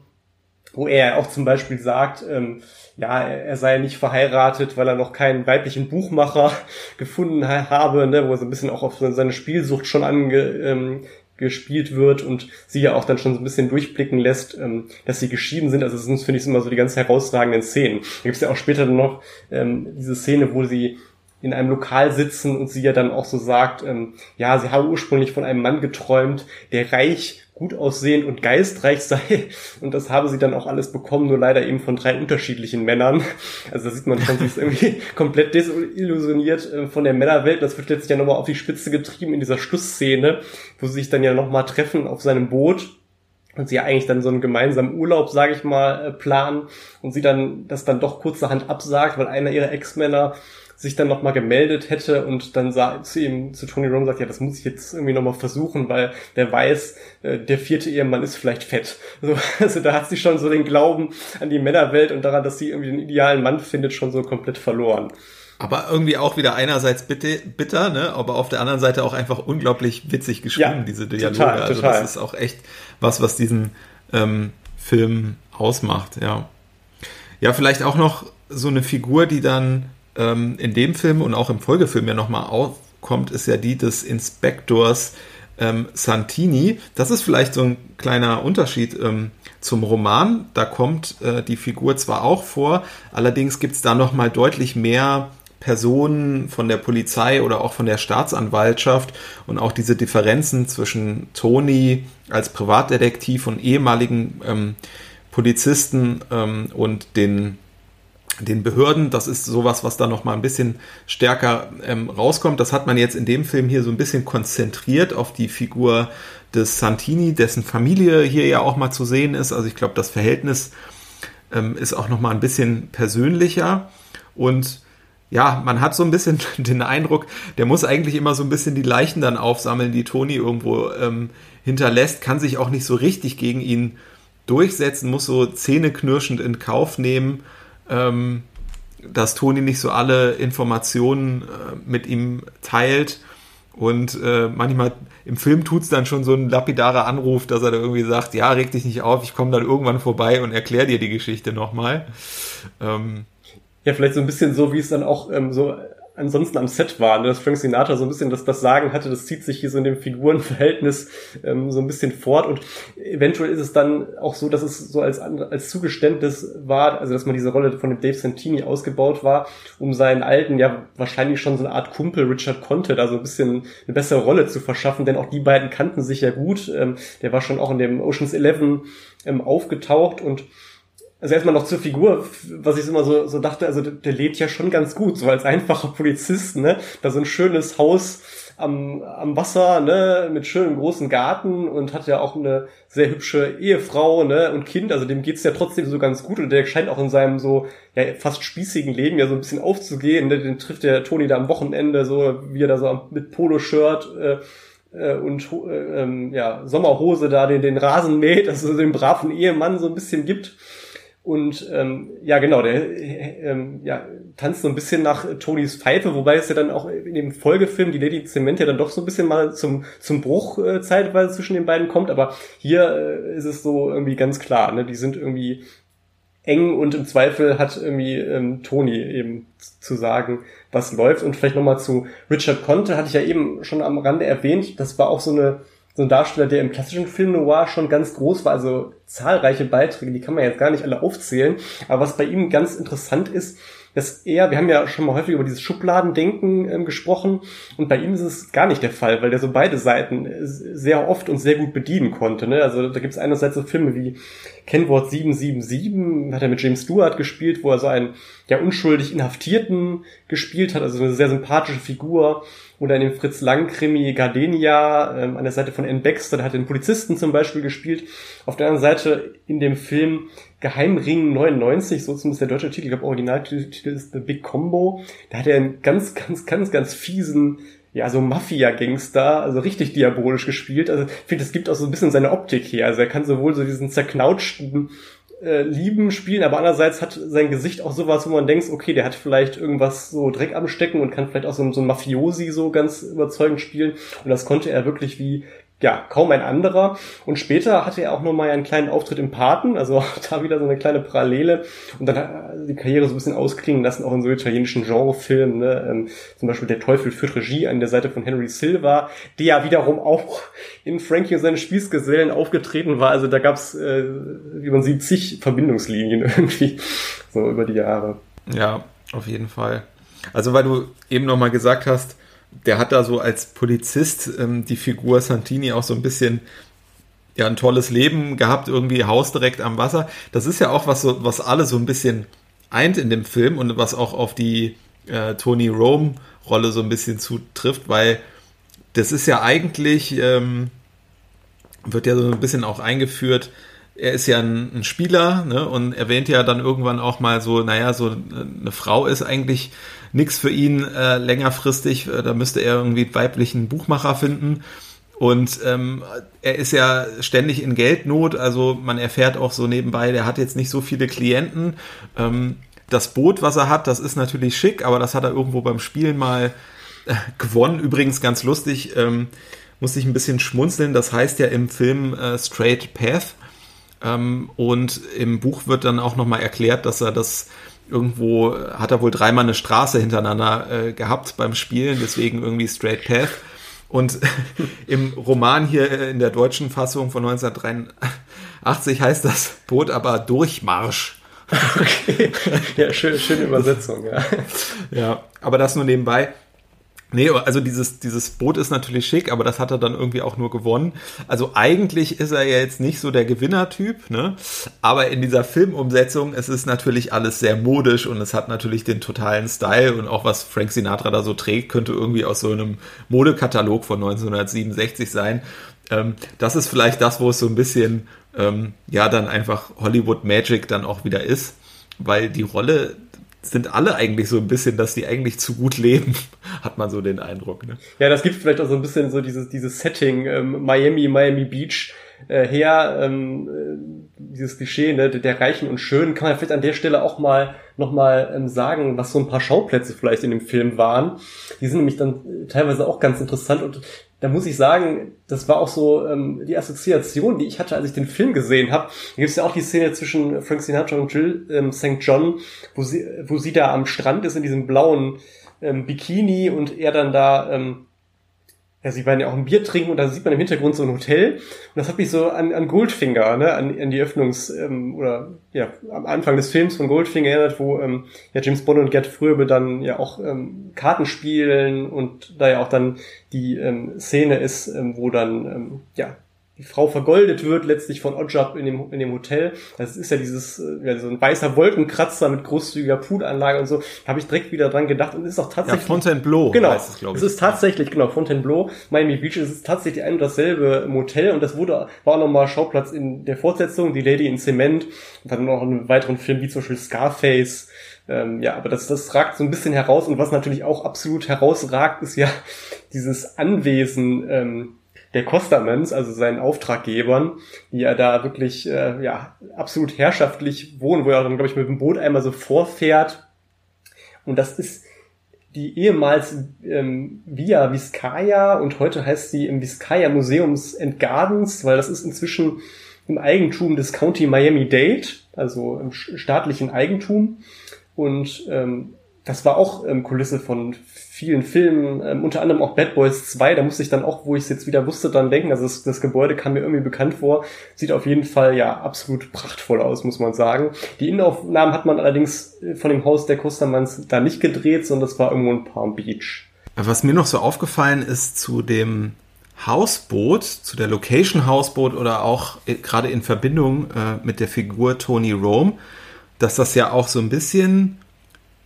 wo er auch zum Beispiel sagt, ähm, ja, er sei nicht verheiratet, weil er noch keinen weiblichen Buchmacher gefunden habe, ne, wo er so ein bisschen auch auf seine Spielsucht schon ange, ähm, wird und sie ja auch dann schon so ein bisschen durchblicken lässt, ähm, dass sie geschieden sind. Also sind, finde ich, immer so die ganz herausragenden Szenen. Da gibt es ja auch später noch ähm, diese Szene, wo sie in einem Lokal sitzen und sie ja dann auch so sagt, ähm, ja, sie habe ursprünglich von einem Mann geträumt, der reich gut aussehend und geistreich sei. Und das habe sie dann auch alles bekommen, nur leider eben von drei unterschiedlichen Männern. Also da sieht man schon, sie ist irgendwie komplett desillusioniert äh, von der Männerwelt. Das wird letztlich ja nochmal auf die Spitze getrieben in dieser Schlussszene, wo sie sich dann ja nochmal treffen auf seinem Boot und sie ja eigentlich dann so einen gemeinsamen Urlaub, sage ich mal, äh, planen und sie dann das dann doch kurzerhand absagt, weil einer ihrer Ex-Männer sich dann nochmal gemeldet hätte und dann sah, zu ihm, zu Tony Rome sagt, ja, das muss ich jetzt irgendwie nochmal versuchen, weil der weiß, äh, der vierte Ehemann ist vielleicht fett. Also, also da hat sie schon so den Glauben an die Männerwelt und daran, dass sie irgendwie den idealen Mann findet, schon so komplett verloren. Aber irgendwie auch wieder einerseits bitte, bitter, ne? aber auf der anderen Seite auch einfach unglaublich witzig geschrieben, ja, diese Dialoge. Total, also total. das ist auch echt was, was diesen ähm, Film ausmacht, ja. Ja, vielleicht auch noch so eine Figur, die dann ähm, in dem Film und auch im Folgefilm ja nochmal aufkommt, ist ja die des Inspektors ähm, Santini. Das ist vielleicht so ein kleiner Unterschied ähm, zum Roman. Da kommt äh, die Figur zwar auch vor, allerdings gibt es da nochmal deutlich mehr Personen von der Polizei oder auch von der Staatsanwaltschaft und auch diese Differenzen zwischen Tony als Privatdetektiv und ehemaligen ähm, Polizisten ähm, und den den Behörden. Das ist sowas, was da noch mal ein bisschen stärker ähm, rauskommt. Das hat man jetzt in dem Film hier so ein bisschen konzentriert auf die Figur des Santini, dessen Familie hier ja auch mal zu sehen ist. Also ich glaube, das Verhältnis ähm, ist auch noch mal ein bisschen persönlicher und ja, man hat so ein bisschen den Eindruck, der muss eigentlich immer so ein bisschen die Leichen dann aufsammeln, die Toni irgendwo ähm, hinterlässt, kann sich auch nicht so richtig gegen ihn durchsetzen, muss so zähneknirschend in Kauf nehmen, ähm, dass Toni nicht so alle Informationen äh, mit ihm teilt. Und äh, manchmal im Film tut es dann schon so ein lapidarer Anruf, dass er da irgendwie sagt, ja, reg dich nicht auf, ich komme dann irgendwann vorbei und erkläre dir die Geschichte nochmal. Ähm, ja, vielleicht so ein bisschen so, wie es dann auch ähm, so ansonsten am Set waren. Dass Frank Sinatra so ein bisschen das, das Sagen hatte, das zieht sich hier so in dem Figurenverhältnis ähm, so ein bisschen fort und eventuell ist es dann auch so, dass es so als, als Zugeständnis war, also dass man diese Rolle von dem Dave Santini ausgebaut war, um seinen alten, ja wahrscheinlich schon so eine Art Kumpel Richard Conte da so ein bisschen eine bessere Rolle zu verschaffen, denn auch die beiden kannten sich ja gut. Ähm, der war schon auch in dem Oceans 11 ähm, aufgetaucht und also erstmal noch zur Figur, was ich immer so, so dachte, also der, der lebt ja schon ganz gut, so als einfacher Polizist, ne? Da so ein schönes Haus am, am Wasser, ne, mit schönem großen Garten und hat ja auch eine sehr hübsche Ehefrau, ne, und Kind, also dem geht's ja trotzdem so ganz gut und der scheint auch in seinem so, ja, fast spießigen Leben ja so ein bisschen aufzugehen, ne? den trifft der Toni da am Wochenende, so, wie er da so mit Poloshirt, äh, äh, und äh, ähm, ja, Sommerhose da den, den Rasen mäht, also den braven Ehemann so ein bisschen gibt. Und ähm, ja, genau, der äh, ähm, ja, tanzt so ein bisschen nach Tonys Pfeife, wobei es ja dann auch in dem Folgefilm die Lady Zement ja dann doch so ein bisschen mal zum, zum Bruch äh, zeitweise zwischen den beiden kommt. Aber hier äh, ist es so irgendwie ganz klar, ne? Die sind irgendwie eng und im Zweifel hat irgendwie ähm, Tony eben zu sagen, was läuft. Und vielleicht nochmal zu Richard Conte, hatte ich ja eben schon am Rande erwähnt, das war auch so eine so ein Darsteller, der im klassischen Film Noir schon ganz groß war, also zahlreiche Beiträge, die kann man jetzt gar nicht alle aufzählen. Aber was bei ihm ganz interessant ist, dass er, wir haben ja schon mal häufig über dieses Schubladendenken ähm, gesprochen und bei ihm ist es gar nicht der Fall, weil der so beide Seiten sehr oft und sehr gut bedienen konnte. Ne? Also da gibt es einerseits so Filme wie Kennwort 777, hat er mit James Stewart gespielt, wo er so einen ja unschuldig Inhaftierten gespielt hat, also eine sehr sympathische Figur oder in dem Fritz Lang-Krimi Gardenia ähm, an der Seite von Anne Baxter, der hat den Polizisten zum Beispiel gespielt. Auf der anderen Seite in dem Film Geheimring 99, so zumindest der deutsche Titel, ich glaube Originaltitel ist The Big Combo. Da hat er einen ganz, ganz, ganz, ganz fiesen ja, so Mafia-Gangster, also richtig diabolisch gespielt. Also ich finde, es gibt auch so ein bisschen seine Optik hier. Also er kann sowohl so diesen zerknautschten äh, lieben spielen, aber andererseits hat sein Gesicht auch sowas, wo man denkt, okay, der hat vielleicht irgendwas so Dreck am Stecken und kann vielleicht auch so, so ein Mafiosi so ganz überzeugend spielen. Und das konnte er wirklich wie ja, kaum ein anderer. Und später hatte er auch nochmal einen kleinen Auftritt im Paten, also da wieder so eine kleine Parallele. Und dann hat er die Karriere so ein bisschen ausklingen lassen, auch in so italienischen Genrefilmen. Ne? Ähm, zum Beispiel Der Teufel führt Regie an der Seite von Henry Silva, der ja wiederum auch in Frankie und seine Spießgesellen aufgetreten war. Also da gab's, äh, wie man sieht, zig Verbindungslinien irgendwie so über die Jahre. Ja, auf jeden Fall. Also weil du eben nochmal gesagt hast, der hat da so als Polizist ähm, die Figur Santini auch so ein bisschen ja ein tolles Leben gehabt, irgendwie Haus direkt am Wasser. Das ist ja auch was so, was alle so ein bisschen eint in dem Film und was auch auf die äh, Tony Rome Rolle so ein bisschen zutrifft, weil das ist ja eigentlich ähm, wird ja so ein bisschen auch eingeführt. Er ist ja ein, ein Spieler ne, und erwähnt ja dann irgendwann auch mal so, naja, so eine Frau ist eigentlich nichts für ihn äh, längerfristig. Äh, da müsste er irgendwie einen weiblichen Buchmacher finden. Und ähm, er ist ja ständig in Geldnot, also man erfährt auch so nebenbei, der hat jetzt nicht so viele Klienten. Ähm, das Boot, was er hat, das ist natürlich schick, aber das hat er irgendwo beim Spielen mal äh, gewonnen. Übrigens ganz lustig, ähm, muss ich ein bisschen schmunzeln. Das heißt ja im Film äh, Straight Path. Ähm, und im Buch wird dann auch nochmal erklärt, dass er das irgendwo hat er wohl dreimal eine Straße hintereinander äh, gehabt beim Spielen, deswegen irgendwie Straight Path. Und im Roman hier äh, in der deutschen Fassung von 1983 heißt das Boot aber Durchmarsch. Okay. Ja, schön, schöne Übersetzung, ja. Ja, aber das nur nebenbei. Nee, also dieses, dieses Boot ist natürlich schick, aber das hat er dann irgendwie auch nur gewonnen. Also eigentlich ist er ja jetzt nicht so der Gewinnertyp, ne? Aber in dieser Filmumsetzung, es ist natürlich alles sehr modisch und es hat natürlich den totalen Style und auch was Frank Sinatra da so trägt, könnte irgendwie aus so einem Modekatalog von 1967 sein. Ähm, das ist vielleicht das, wo es so ein bisschen, ähm, ja, dann einfach Hollywood Magic dann auch wieder ist, weil die Rolle sind alle eigentlich so ein bisschen, dass die eigentlich zu gut leben, hat man so den Eindruck. Ne? Ja, das gibt vielleicht auch so ein bisschen so dieses, dieses Setting, ähm, Miami, Miami Beach äh, her, ähm, äh, dieses Klischee, ne, der Reichen und Schönen, kann man vielleicht an der Stelle auch mal nochmal ähm, sagen, was so ein paar Schauplätze vielleicht in dem Film waren. Die sind nämlich dann äh, teilweise auch ganz interessant und da muss ich sagen, das war auch so ähm, die Assoziation, die ich hatte, als ich den Film gesehen habe. Da gibt es ja auch die Szene zwischen Frank Sinatra und Jill ähm, St. John, wo sie, wo sie da am Strand ist in diesem blauen ähm, Bikini und er dann da ähm, ja, sie waren ja auch ein Bier trinken und da sieht man im Hintergrund so ein Hotel. Und das hat mich so an, an Goldfinger, ne, an, an die Öffnungs- ähm, oder ja, am Anfang des Films von Goldfinger erinnert, wo ähm, ja James Bond und Gerd Fröbe dann ja auch ähm, Karten spielen und da ja auch dann die ähm, Szene ist, ähm, wo dann ähm, ja die Frau vergoldet wird, letztlich von Oddjob in dem, in dem Hotel. Das ist ja dieses, äh, ja, so ein weißer Wolkenkratzer mit großzügiger Poolanlage und so. Da habe ich direkt wieder dran gedacht und ist auch tatsächlich. Ja, Fontainebleau genau, es. Es ist tatsächlich, genau, Fontainebleau, Miami Beach, es ist tatsächlich ein und dasselbe Motel und das wurde, war auch nochmal Schauplatz in der Fortsetzung, Die Lady in Zement und dann noch einen weiteren Film, wie zum Beispiel Scarface. Ähm, ja, aber das, das ragt so ein bisschen heraus und was natürlich auch absolut herausragt, ist ja dieses Anwesen, ähm, der Costamans, also seinen Auftraggebern, die ja da wirklich äh, ja absolut herrschaftlich wohnen, wo er dann, glaube ich, mit dem Boot einmal so vorfährt. Und das ist die ehemals ähm, Via Vizcaya und heute heißt sie im Vizcaya Museums and Gardens, weil das ist inzwischen im Eigentum des County Miami-Dade, also im staatlichen Eigentum. Und ähm, das war auch ähm, Kulisse von vielen Filmen, ähm, unter anderem auch Bad Boys 2, da musste ich dann auch, wo ich es jetzt wieder wusste, dann denken, also das, das, Gebäude kam mir irgendwie bekannt vor, sieht auf jeden Fall ja absolut prachtvoll aus, muss man sagen. Die Innenaufnahmen hat man allerdings äh, von dem Haus der Kustermanns da nicht gedreht, sondern das war irgendwo in Palm Beach. Was mir noch so aufgefallen ist zu dem Hausboot, zu der Location Hausboot oder auch äh, gerade in Verbindung äh, mit der Figur Tony Rome, dass das ja auch so ein bisschen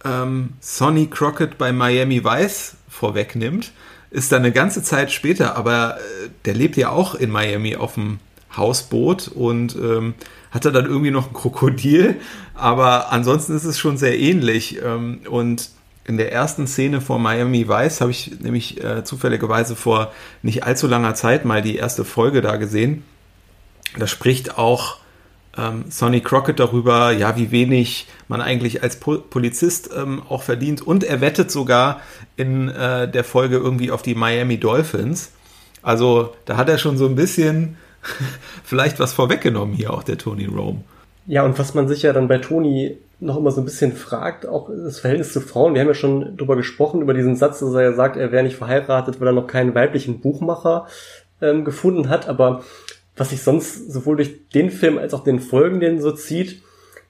ähm, Sonny Crockett bei Miami Vice vorwegnimmt, ist dann eine ganze Zeit später, aber äh, der lebt ja auch in Miami auf dem Hausboot und ähm, hat er dann irgendwie noch ein Krokodil, aber ansonsten ist es schon sehr ähnlich ähm, und in der ersten Szene vor Miami Vice habe ich nämlich äh, zufälligerweise vor nicht allzu langer Zeit mal die erste Folge da gesehen. Da spricht auch ähm, Sonny Crockett darüber, ja, wie wenig man eigentlich als po Polizist ähm, auch verdient. Und er wettet sogar in äh, der Folge irgendwie auf die Miami Dolphins. Also da hat er schon so ein bisschen vielleicht was vorweggenommen hier auch der Tony Rome. Ja, und was man sich ja dann bei Tony noch immer so ein bisschen fragt, auch das Verhältnis zu Frauen. Wir haben ja schon drüber gesprochen, über diesen Satz, dass er ja sagt, er wäre nicht verheiratet, weil er noch keinen weiblichen Buchmacher ähm, gefunden hat. Aber was sich sonst sowohl durch den Film als auch den folgenden so zieht,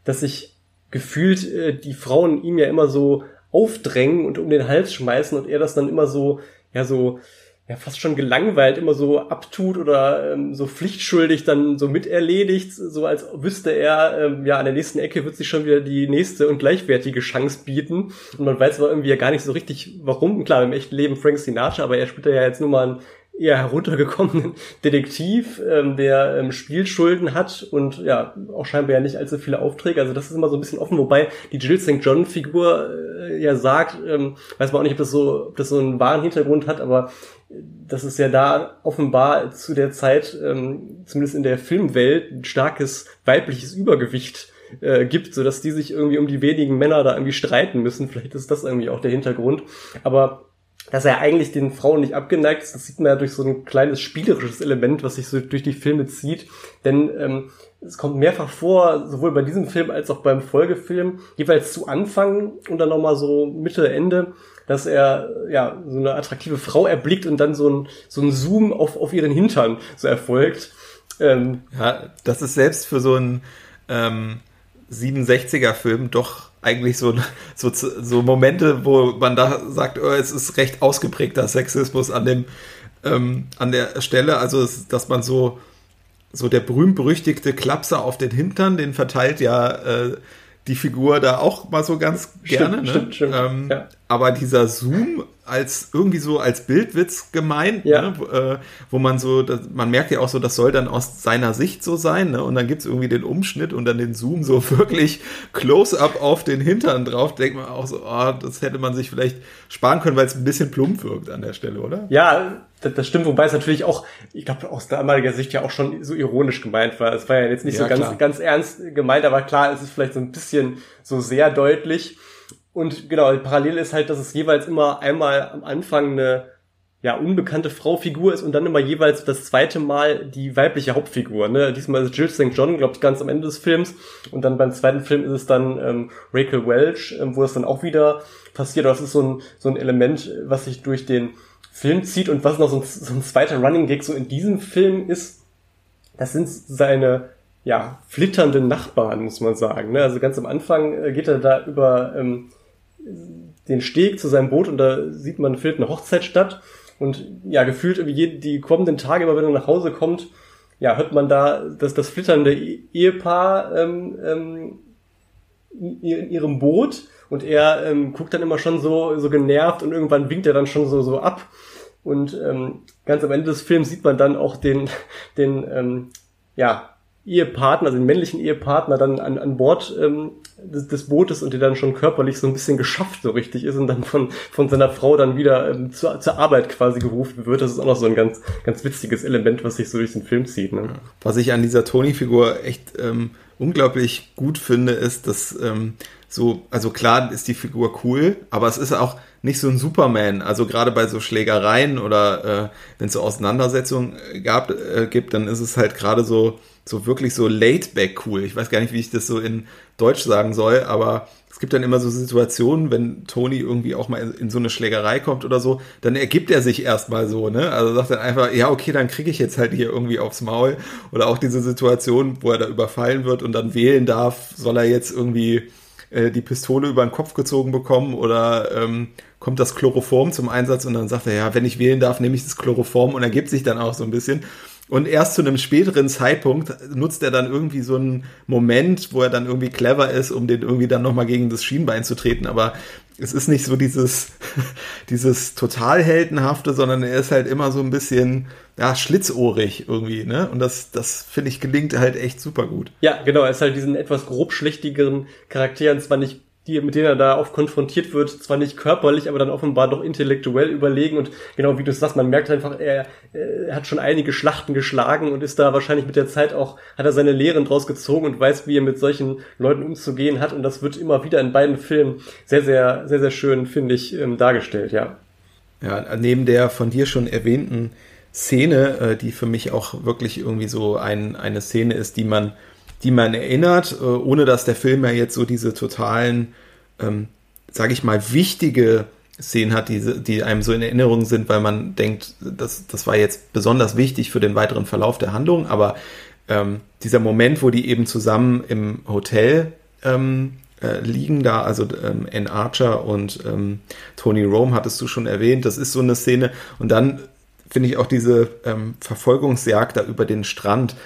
dass sich gefühlt äh, die Frauen ihm ja immer so aufdrängen und um den Hals schmeißen und er das dann immer so, ja, so, ja, fast schon gelangweilt immer so abtut oder ähm, so pflichtschuldig dann so miterledigt, so als wüsste er, ähm, ja, an der nächsten Ecke wird sich schon wieder die nächste und gleichwertige Chance bieten. Und man weiß aber irgendwie ja gar nicht so richtig, warum. Klar, im echten Leben Frank Sinatra, aber er spielt ja jetzt nur mal ein eher heruntergekommenen Detektiv, ähm, der ähm, Spielschulden hat und ja, auch scheinbar ja nicht allzu viele Aufträge. Also das ist immer so ein bisschen offen, wobei die Jill St. John-Figur äh, ja sagt, ähm, weiß man auch nicht, ob das so, ob das so einen wahren Hintergrund hat, aber dass es ja da offenbar zu der Zeit, ähm, zumindest in der Filmwelt, ein starkes weibliches Übergewicht äh, gibt, so dass die sich irgendwie um die wenigen Männer da irgendwie streiten müssen. Vielleicht ist das irgendwie auch der Hintergrund. Aber dass er eigentlich den Frauen nicht abgeneigt ist. Das sieht man ja durch so ein kleines spielerisches Element, was sich so durch die Filme zieht. Denn ähm, es kommt mehrfach vor, sowohl bei diesem Film als auch beim Folgefilm, jeweils zu Anfang und dann nochmal so Mitte, Ende, dass er ja so eine attraktive Frau erblickt und dann so ein, so ein Zoom auf, auf ihren Hintern so erfolgt. Ähm, ja, das ist selbst für so einen ähm, 67er-Film doch eigentlich so, so, so Momente, wo man da sagt, oh, es ist recht ausgeprägter Sexismus an dem, ähm, an der Stelle. Also, dass man so, so der berühmt-berüchtigte Klapser auf den Hintern, den verteilt ja äh, die Figur da auch mal so ganz gerne. Stimmt, ne? stimmt, stimmt. Ähm, ja. Aber dieser Zoom als irgendwie so als Bildwitz gemeint, ja. ne? äh, wo man so, das, man merkt ja auch so, das soll dann aus seiner Sicht so sein, ne? und dann gibt's irgendwie den Umschnitt und dann den Zoom so wirklich Close-up auf den Hintern drauf, denkt man auch so, oh, das hätte man sich vielleicht sparen können, weil es ein bisschen plump wirkt an der Stelle, oder? Ja, das, das stimmt, wobei es natürlich auch, ich glaube, aus damaliger Sicht ja auch schon so ironisch gemeint war. Es war ja jetzt nicht ja, so ganz, ganz ernst gemeint, aber klar, es ist vielleicht so ein bisschen so sehr deutlich. Und genau, parallel ist halt, dass es jeweils immer einmal am Anfang eine ja, unbekannte Frau-Figur ist und dann immer jeweils das zweite Mal die weibliche Hauptfigur. Ne? Diesmal ist Jill St. John, glaube ich, ganz am Ende des Films. Und dann beim zweiten Film ist es dann ähm, Rachel Welch, ähm, wo es dann auch wieder passiert. Das ist so ein, so ein Element, was sich durch den Film zieht und was noch so ein, so ein zweiter Running Gag so in diesem Film ist, das sind seine ja, flitternden Nachbarn, muss man sagen. Ne? Also ganz am Anfang äh, geht er da über ähm, den Steg zu seinem Boot und da sieht man, findet eine Hochzeit statt und ja, gefühlt irgendwie die kommenden Tage, immer wenn er nach Hause kommt, ja, hört man da das, das flitternde e-, Ehepaar ähm, ähm, in ihrem Boot und er ähm, guckt dann immer schon so, so genervt und irgendwann winkt er dann schon so, so ab. Und ähm, ganz am Ende des Films sieht man dann auch den, den ähm, ja, Ehepartner, also den männlichen Ehepartner dann an, an Bord ähm, des, des Bootes und der dann schon körperlich so ein bisschen geschafft so richtig ist und dann von, von seiner Frau dann wieder ähm, zur, zur Arbeit quasi gerufen wird. Das ist auch noch so ein ganz, ganz witziges Element, was sich so durch den Film zieht. Ne? Was ich an dieser Tony-Figur echt ähm, unglaublich gut finde, ist, dass ähm, so, also klar ist die Figur cool, aber es ist auch nicht so ein Superman. Also gerade bei so Schlägereien oder äh, wenn es so Auseinandersetzungen gab, äh, gibt, dann ist es halt gerade so so wirklich so laid back cool. Ich weiß gar nicht, wie ich das so in Deutsch sagen soll, aber es gibt dann immer so Situationen, wenn Tony irgendwie auch mal in, in so eine Schlägerei kommt oder so, dann ergibt er sich erstmal so, ne? Also sagt dann einfach, ja, okay, dann kriege ich jetzt halt hier irgendwie aufs Maul. Oder auch diese Situation, wo er da überfallen wird und dann wählen darf, soll er jetzt irgendwie äh, die Pistole über den Kopf gezogen bekommen oder ähm, kommt das Chloroform zum Einsatz und dann sagt er, ja, wenn ich wählen darf, nehme ich das Chloroform und ergibt sich dann auch so ein bisschen. Und erst zu einem späteren Zeitpunkt nutzt er dann irgendwie so einen Moment, wo er dann irgendwie clever ist, um den irgendwie dann nochmal gegen das Schienbein zu treten. Aber es ist nicht so dieses, dieses total heldenhafte, sondern er ist halt immer so ein bisschen, ja, schlitzohrig irgendwie, ne? Und das, das finde ich gelingt halt echt super gut. Ja, genau. Er ist halt diesen etwas grobschlächtigeren Charakteren zwar nicht die, mit denen er da oft konfrontiert wird, zwar nicht körperlich, aber dann offenbar doch intellektuell überlegen und genau wie du sagst, man merkt einfach, er, er hat schon einige Schlachten geschlagen und ist da wahrscheinlich mit der Zeit auch, hat er seine Lehren draus gezogen und weiß, wie er mit solchen Leuten umzugehen hat und das wird immer wieder in beiden Filmen sehr, sehr, sehr, sehr schön, finde ich, ähm, dargestellt, ja. Ja, neben der von dir schon erwähnten Szene, äh, die für mich auch wirklich irgendwie so ein, eine Szene ist, die man die man erinnert, äh, ohne dass der Film ja jetzt so diese totalen, ähm, sage ich mal, wichtige Szenen hat, die, die einem so in Erinnerung sind, weil man denkt, das, das war jetzt besonders wichtig für den weiteren Verlauf der Handlung, aber ähm, dieser Moment, wo die eben zusammen im Hotel ähm, äh, liegen da, also ähm, Ann Archer und ähm, Tony Rome hattest du schon erwähnt, das ist so eine Szene. Und dann finde ich auch diese ähm, Verfolgungsjagd da über den Strand,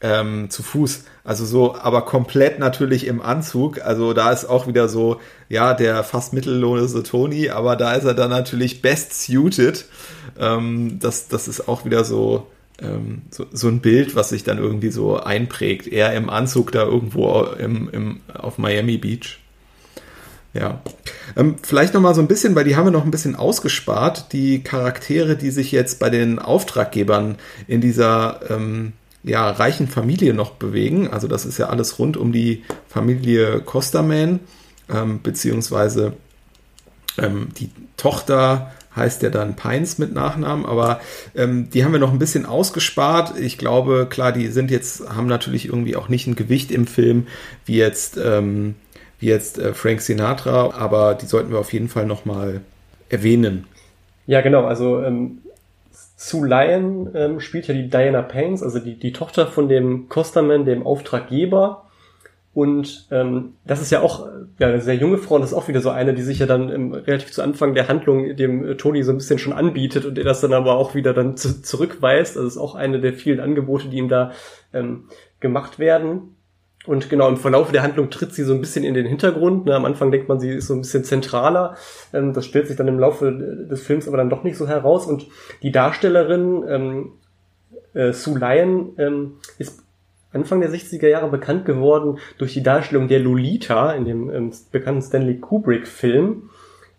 ähm, zu Fuß. Also so, aber komplett natürlich im Anzug. Also da ist auch wieder so, ja, der fast mittellose Tony, aber da ist er dann natürlich best suited. Ähm, das, das ist auch wieder so, ähm, so, so ein Bild, was sich dann irgendwie so einprägt. Er im Anzug da irgendwo im, im, auf Miami Beach. Ja. Ähm, vielleicht nochmal so ein bisschen, weil die haben wir noch ein bisschen ausgespart, die Charaktere, die sich jetzt bei den Auftraggebern in dieser ähm, ja, reichen Familie noch bewegen. Also das ist ja alles rund um die Familie Costerman, ähm, beziehungsweise ähm, die Tochter heißt ja dann Pines mit Nachnamen, aber ähm, die haben wir noch ein bisschen ausgespart. Ich glaube, klar, die sind jetzt, haben natürlich irgendwie auch nicht ein Gewicht im Film wie jetzt, ähm, wie jetzt äh, Frank Sinatra, aber die sollten wir auf jeden Fall nochmal erwähnen. Ja, genau, also ähm, Sue Lyon ähm, spielt ja die Diana Pains, also die, die Tochter von dem Costerman, dem Auftraggeber. Und ähm, das ist ja auch ja, eine sehr junge Frau und das ist auch wieder so eine, die sich ja dann im, relativ zu Anfang der Handlung dem äh, Tony so ein bisschen schon anbietet und er das dann aber auch wieder dann zu, zurückweist. Also ist auch eine der vielen Angebote, die ihm da ähm, gemacht werden. Und genau, im Verlauf der Handlung tritt sie so ein bisschen in den Hintergrund. Ne? Am Anfang denkt man, sie ist so ein bisschen zentraler. Ähm, das stellt sich dann im Laufe des Films aber dann doch nicht so heraus. Und die Darstellerin ähm, äh, Sue Lyon ähm, ist Anfang der 60er Jahre bekannt geworden durch die Darstellung der Lolita in dem ähm, bekannten Stanley Kubrick-Film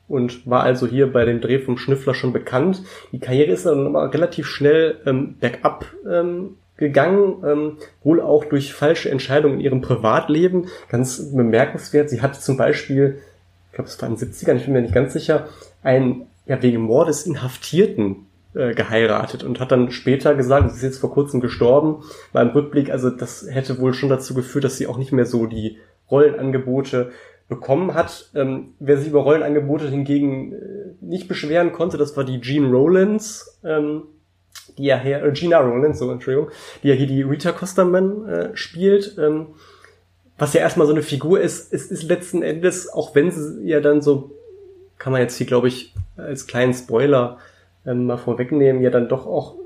und war also hier bei dem Dreh vom Schnüffler schon bekannt. Die Karriere ist dann aber relativ schnell ähm, bergab ähm, gegangen, ähm, wohl auch durch falsche Entscheidungen in ihrem Privatleben. Ganz bemerkenswert, sie hat zum Beispiel, ich glaube es war in den 70ern, ich bin mir nicht ganz sicher, einen ja, wegen Mordes Inhaftierten äh, geheiratet und hat dann später gesagt, sie ist jetzt vor kurzem gestorben, beim Rückblick, also das hätte wohl schon dazu geführt, dass sie auch nicht mehr so die Rollenangebote bekommen hat. Ähm, wer sich über Rollenangebote hingegen äh, nicht beschweren konnte, das war die Jean Rowlands, ähm, die ja hier, äh, Gina Rowlands, so Entschuldigung, die ja hier die Rita Costerman äh, spielt. Ähm, was ja erstmal so eine Figur ist, es ist letzten Endes, auch wenn sie ja dann so, kann man jetzt hier, glaube ich, als kleinen Spoiler ähm, mal vorwegnehmen, ja dann doch auch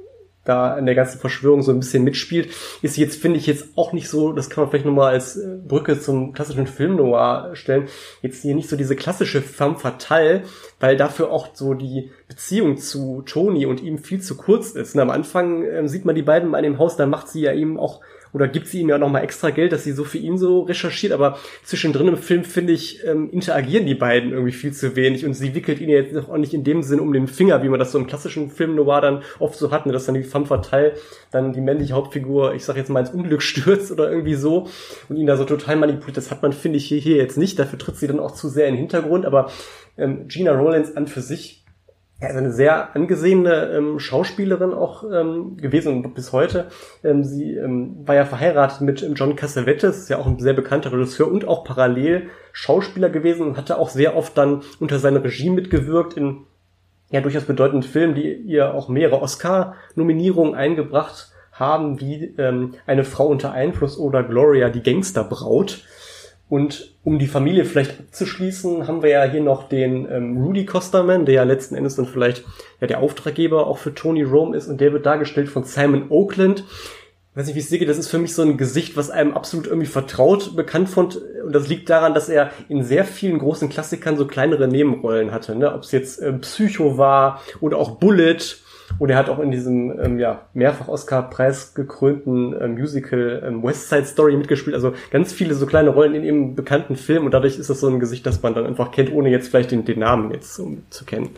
da an der ganzen Verschwörung so ein bisschen mitspielt, ist jetzt, finde ich, jetzt auch nicht so, das kann man vielleicht nochmal als äh, Brücke zum klassischen Film noir stellen, jetzt hier nicht so diese klassische femme fatale, weil dafür auch so die Beziehung zu Tony und ihm viel zu kurz ist. Und am Anfang äh, sieht man die beiden mal in dem Haus, da macht sie ja ihm auch oder gibt sie ihm ja nochmal extra Geld, dass sie so für ihn so recherchiert, aber zwischendrin im Film, finde ich, ähm, interagieren die beiden irgendwie viel zu wenig und sie wickelt ihn jetzt auch nicht in dem Sinn um den Finger, wie man das so im klassischen Film Noir dann oft so hat, ne, dass dann die femme fatale dann die männliche Hauptfigur, ich sag jetzt mal ins Unglück stürzt oder irgendwie so und ihn da so total manipuliert. Das hat man, finde ich, hier, hier jetzt nicht. Dafür tritt sie dann auch zu sehr in den Hintergrund, aber ähm, Gina Rowlands an für sich ja, ist eine sehr angesehene ähm, Schauspielerin auch ähm, gewesen bis heute. Ähm, sie ähm, war ja verheiratet mit ähm, John Cassavetes, ist ja auch ein sehr bekannter Regisseur und auch parallel Schauspieler gewesen und hatte auch sehr oft dann unter seinem Regime mitgewirkt in ja durchaus bedeutenden Filmen, die ihr auch mehrere Oscar-Nominierungen eingebracht haben, wie ähm, Eine Frau unter Einfluss oder Gloria, die Gangsterbraut. Und um die Familie vielleicht abzuschließen, haben wir ja hier noch den ähm, Rudy Costerman, der ja letzten Endes dann vielleicht ja der Auftraggeber auch für Tony Rome ist und der wird dargestellt von Simon Oakland. Ich weiß nicht, wie ich sehe, das ist für mich so ein Gesicht, was einem absolut irgendwie vertraut bekannt von und das liegt daran, dass er in sehr vielen großen Klassikern so kleinere Nebenrollen hatte, ne? ob es jetzt ähm, Psycho war oder auch Bullet und er hat auch in diesem ähm, ja, mehrfach Oscar-Preis gekrönten äh, Musical ähm, West Side Story mitgespielt. Also ganz viele so kleine Rollen in eben bekannten Filmen und dadurch ist das so ein Gesicht, das man dann einfach kennt, ohne jetzt vielleicht den, den Namen jetzt um, zu kennen.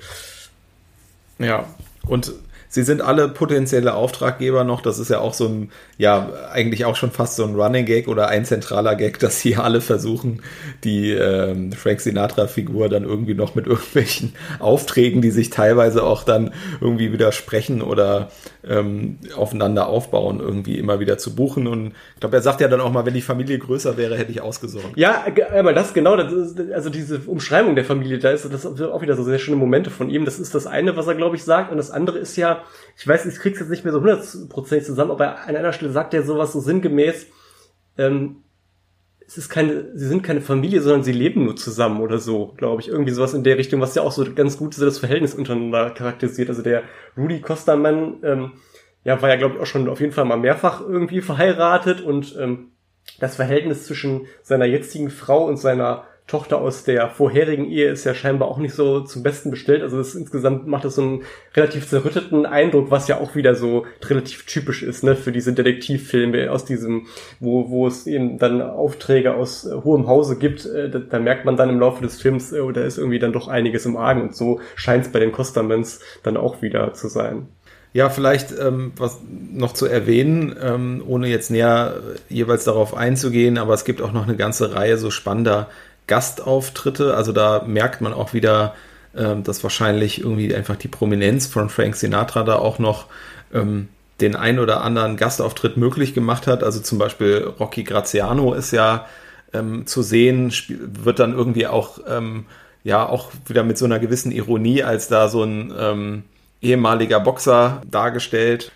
Ja, und sie sind alle potenzielle Auftraggeber noch. Das ist ja auch so ein, ja, eigentlich auch schon fast so ein Running Gag oder ein zentraler Gag, dass sie alle versuchen, die ähm, Frank Sinatra-Figur dann irgendwie noch mit irgendwelchen Aufträgen, die sich teilweise auch dann irgendwie widersprechen oder ähm, aufeinander aufbauen, irgendwie immer wieder zu buchen. Und ich glaube, er sagt ja dann auch mal, wenn die Familie größer wäre, hätte ich ausgesorgt. Ja, einmal das genau, das ist, also diese Umschreibung der Familie, da ist das auch wieder so sehr schöne Momente von ihm. Das ist das eine, was er, glaube ich, sagt. Und das andere ist ja, ich weiß, ich krieg's jetzt nicht mehr so hundertprozentig zusammen, aber an einer Stelle sagt er sowas so sinngemäß, ähm, es ist keine, sie sind keine Familie, sondern sie leben nur zusammen oder so, glaube ich. Irgendwie sowas in der Richtung, was ja auch so ganz gut so das Verhältnis untereinander charakterisiert. Also der Rudy Costermann, ähm, ja, war ja, glaube ich, auch schon auf jeden Fall mal mehrfach irgendwie verheiratet und ähm, das Verhältnis zwischen seiner jetzigen Frau und seiner Tochter aus der vorherigen Ehe ist ja scheinbar auch nicht so zum Besten bestellt. Also das insgesamt macht das so einen relativ zerrütteten Eindruck, was ja auch wieder so relativ typisch ist, ne, für diese Detektivfilme aus diesem, wo, wo es eben dann Aufträge aus äh, hohem Hause gibt, äh, da, da, merkt man dann im Laufe des Films, äh, da ist irgendwie dann doch einiges im Argen und so scheint es bei den Costamans dann auch wieder zu sein. Ja, vielleicht ähm, was noch zu erwähnen, ähm, ohne jetzt näher jeweils darauf einzugehen, aber es gibt auch noch eine ganze Reihe so spannender Gastauftritte. Also da merkt man auch wieder, ähm, dass wahrscheinlich irgendwie einfach die Prominenz von Frank Sinatra da auch noch ähm, den ein oder anderen Gastauftritt möglich gemacht hat. Also zum Beispiel Rocky Graziano ist ja ähm, zu sehen, wird dann irgendwie auch, ja, auch wieder mit so einer gewissen Ironie als da so ein ehemaliger Boxer dargestellt.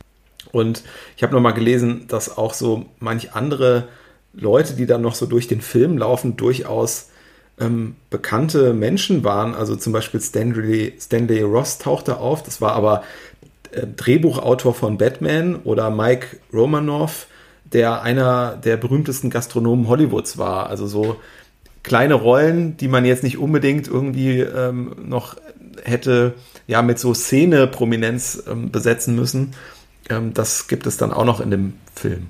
Und ich habe nochmal gelesen, dass auch so manch andere Leute, die dann noch so durch den Film laufen, durchaus ähm, bekannte Menschen waren. Also zum Beispiel Stanley, Stanley Ross tauchte auf. Das war aber äh, Drehbuchautor von Batman oder Mike Romanoff, der einer der berühmtesten Gastronomen Hollywoods war. Also so kleine Rollen, die man jetzt nicht unbedingt irgendwie ähm, noch hätte ja mit so Szene-Prominenz ähm, besetzen müssen. Ähm, das gibt es dann auch noch in dem Film.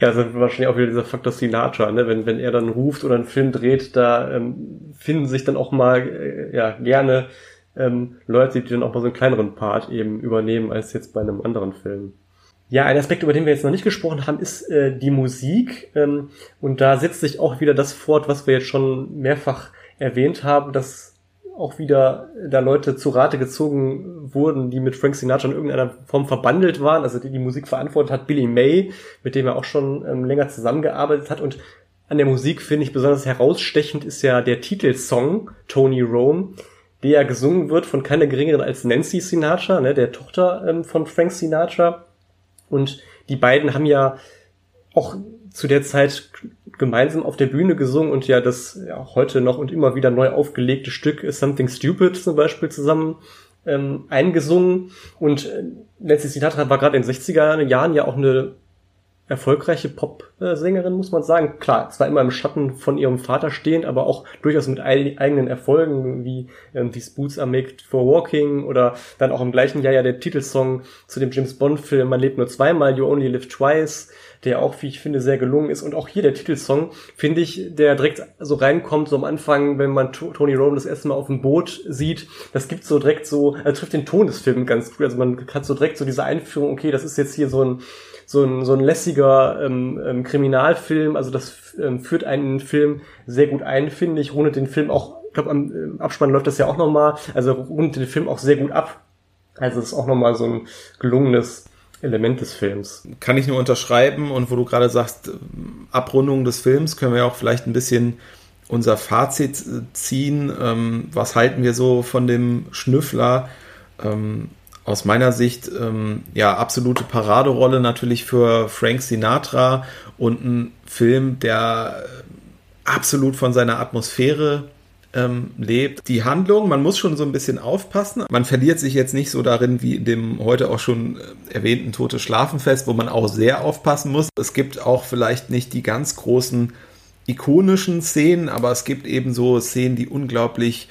Ja, also wahrscheinlich auch wieder dieser Faktor Sinatra, ne? Wenn, wenn er dann ruft oder einen Film dreht, da ähm, finden sich dann auch mal äh, ja, gerne ähm, Leute, die dann auch mal so einen kleineren Part eben übernehmen, als jetzt bei einem anderen Film. Ja, ein Aspekt, über den wir jetzt noch nicht gesprochen haben, ist äh, die Musik. Ähm, und da setzt sich auch wieder das fort, was wir jetzt schon mehrfach erwähnt haben, dass auch wieder da Leute zu Rate gezogen wurden, die mit Frank Sinatra in irgendeiner Form verbandelt waren, also die die Musik verantwortet hat, Billy May, mit dem er auch schon ähm, länger zusammengearbeitet hat und an der Musik finde ich besonders herausstechend ist ja der Titelsong Tony Rome, der ja gesungen wird von keiner geringeren als Nancy Sinatra, ne, der Tochter ähm, von Frank Sinatra. Und die beiden haben ja auch zu der Zeit gemeinsam auf der Bühne gesungen und ja das ja, heute noch und immer wieder neu aufgelegte Stück Something Stupid zum Beispiel zusammen ähm, eingesungen. Und äh, Nancy Sinatra war gerade in den 60er Jahren ja auch eine erfolgreiche Pop-Sängerin, muss man sagen. Klar, zwar immer im Schatten von ihrem Vater stehend, aber auch durchaus mit eigenen Erfolgen, wie ähm, These Boots Are Made for Walking oder dann auch im gleichen Jahr ja der Titelsong zu dem James Bond-Film Man lebt nur zweimal, You Only Live Twice, der auch, wie ich finde, sehr gelungen ist. Und auch hier der Titelsong, finde ich, der direkt so reinkommt, so am Anfang, wenn man Tony Rome das erste Mal auf dem Boot sieht, das gibt so direkt so, er trifft den Ton des Films ganz gut. Also man hat so direkt so diese Einführung, okay, das ist jetzt hier so ein so ein, so ein lässiger ähm, ähm, Kriminalfilm. Also das ähm, führt einen Film sehr gut ein, finde ich. Rundet den Film auch, ich glaube, am im Abspann läuft das ja auch nochmal. Also rundet den Film auch sehr gut ab. Also es ist auch nochmal so ein gelungenes Element des Films. Kann ich nur unterschreiben und wo du gerade sagst, Abrundung des Films, können wir auch vielleicht ein bisschen unser Fazit ziehen. Ähm, was halten wir so von dem Schnüffler? Aus meiner Sicht ähm, ja absolute Paraderolle natürlich für Frank Sinatra und ein Film, der äh, absolut von seiner Atmosphäre ähm, lebt. Die Handlung, man muss schon so ein bisschen aufpassen. Man verliert sich jetzt nicht so darin wie in dem heute auch schon äh, erwähnten Tote Schlafenfest, wo man auch sehr aufpassen muss. Es gibt auch vielleicht nicht die ganz großen ikonischen Szenen, aber es gibt eben so Szenen, die unglaublich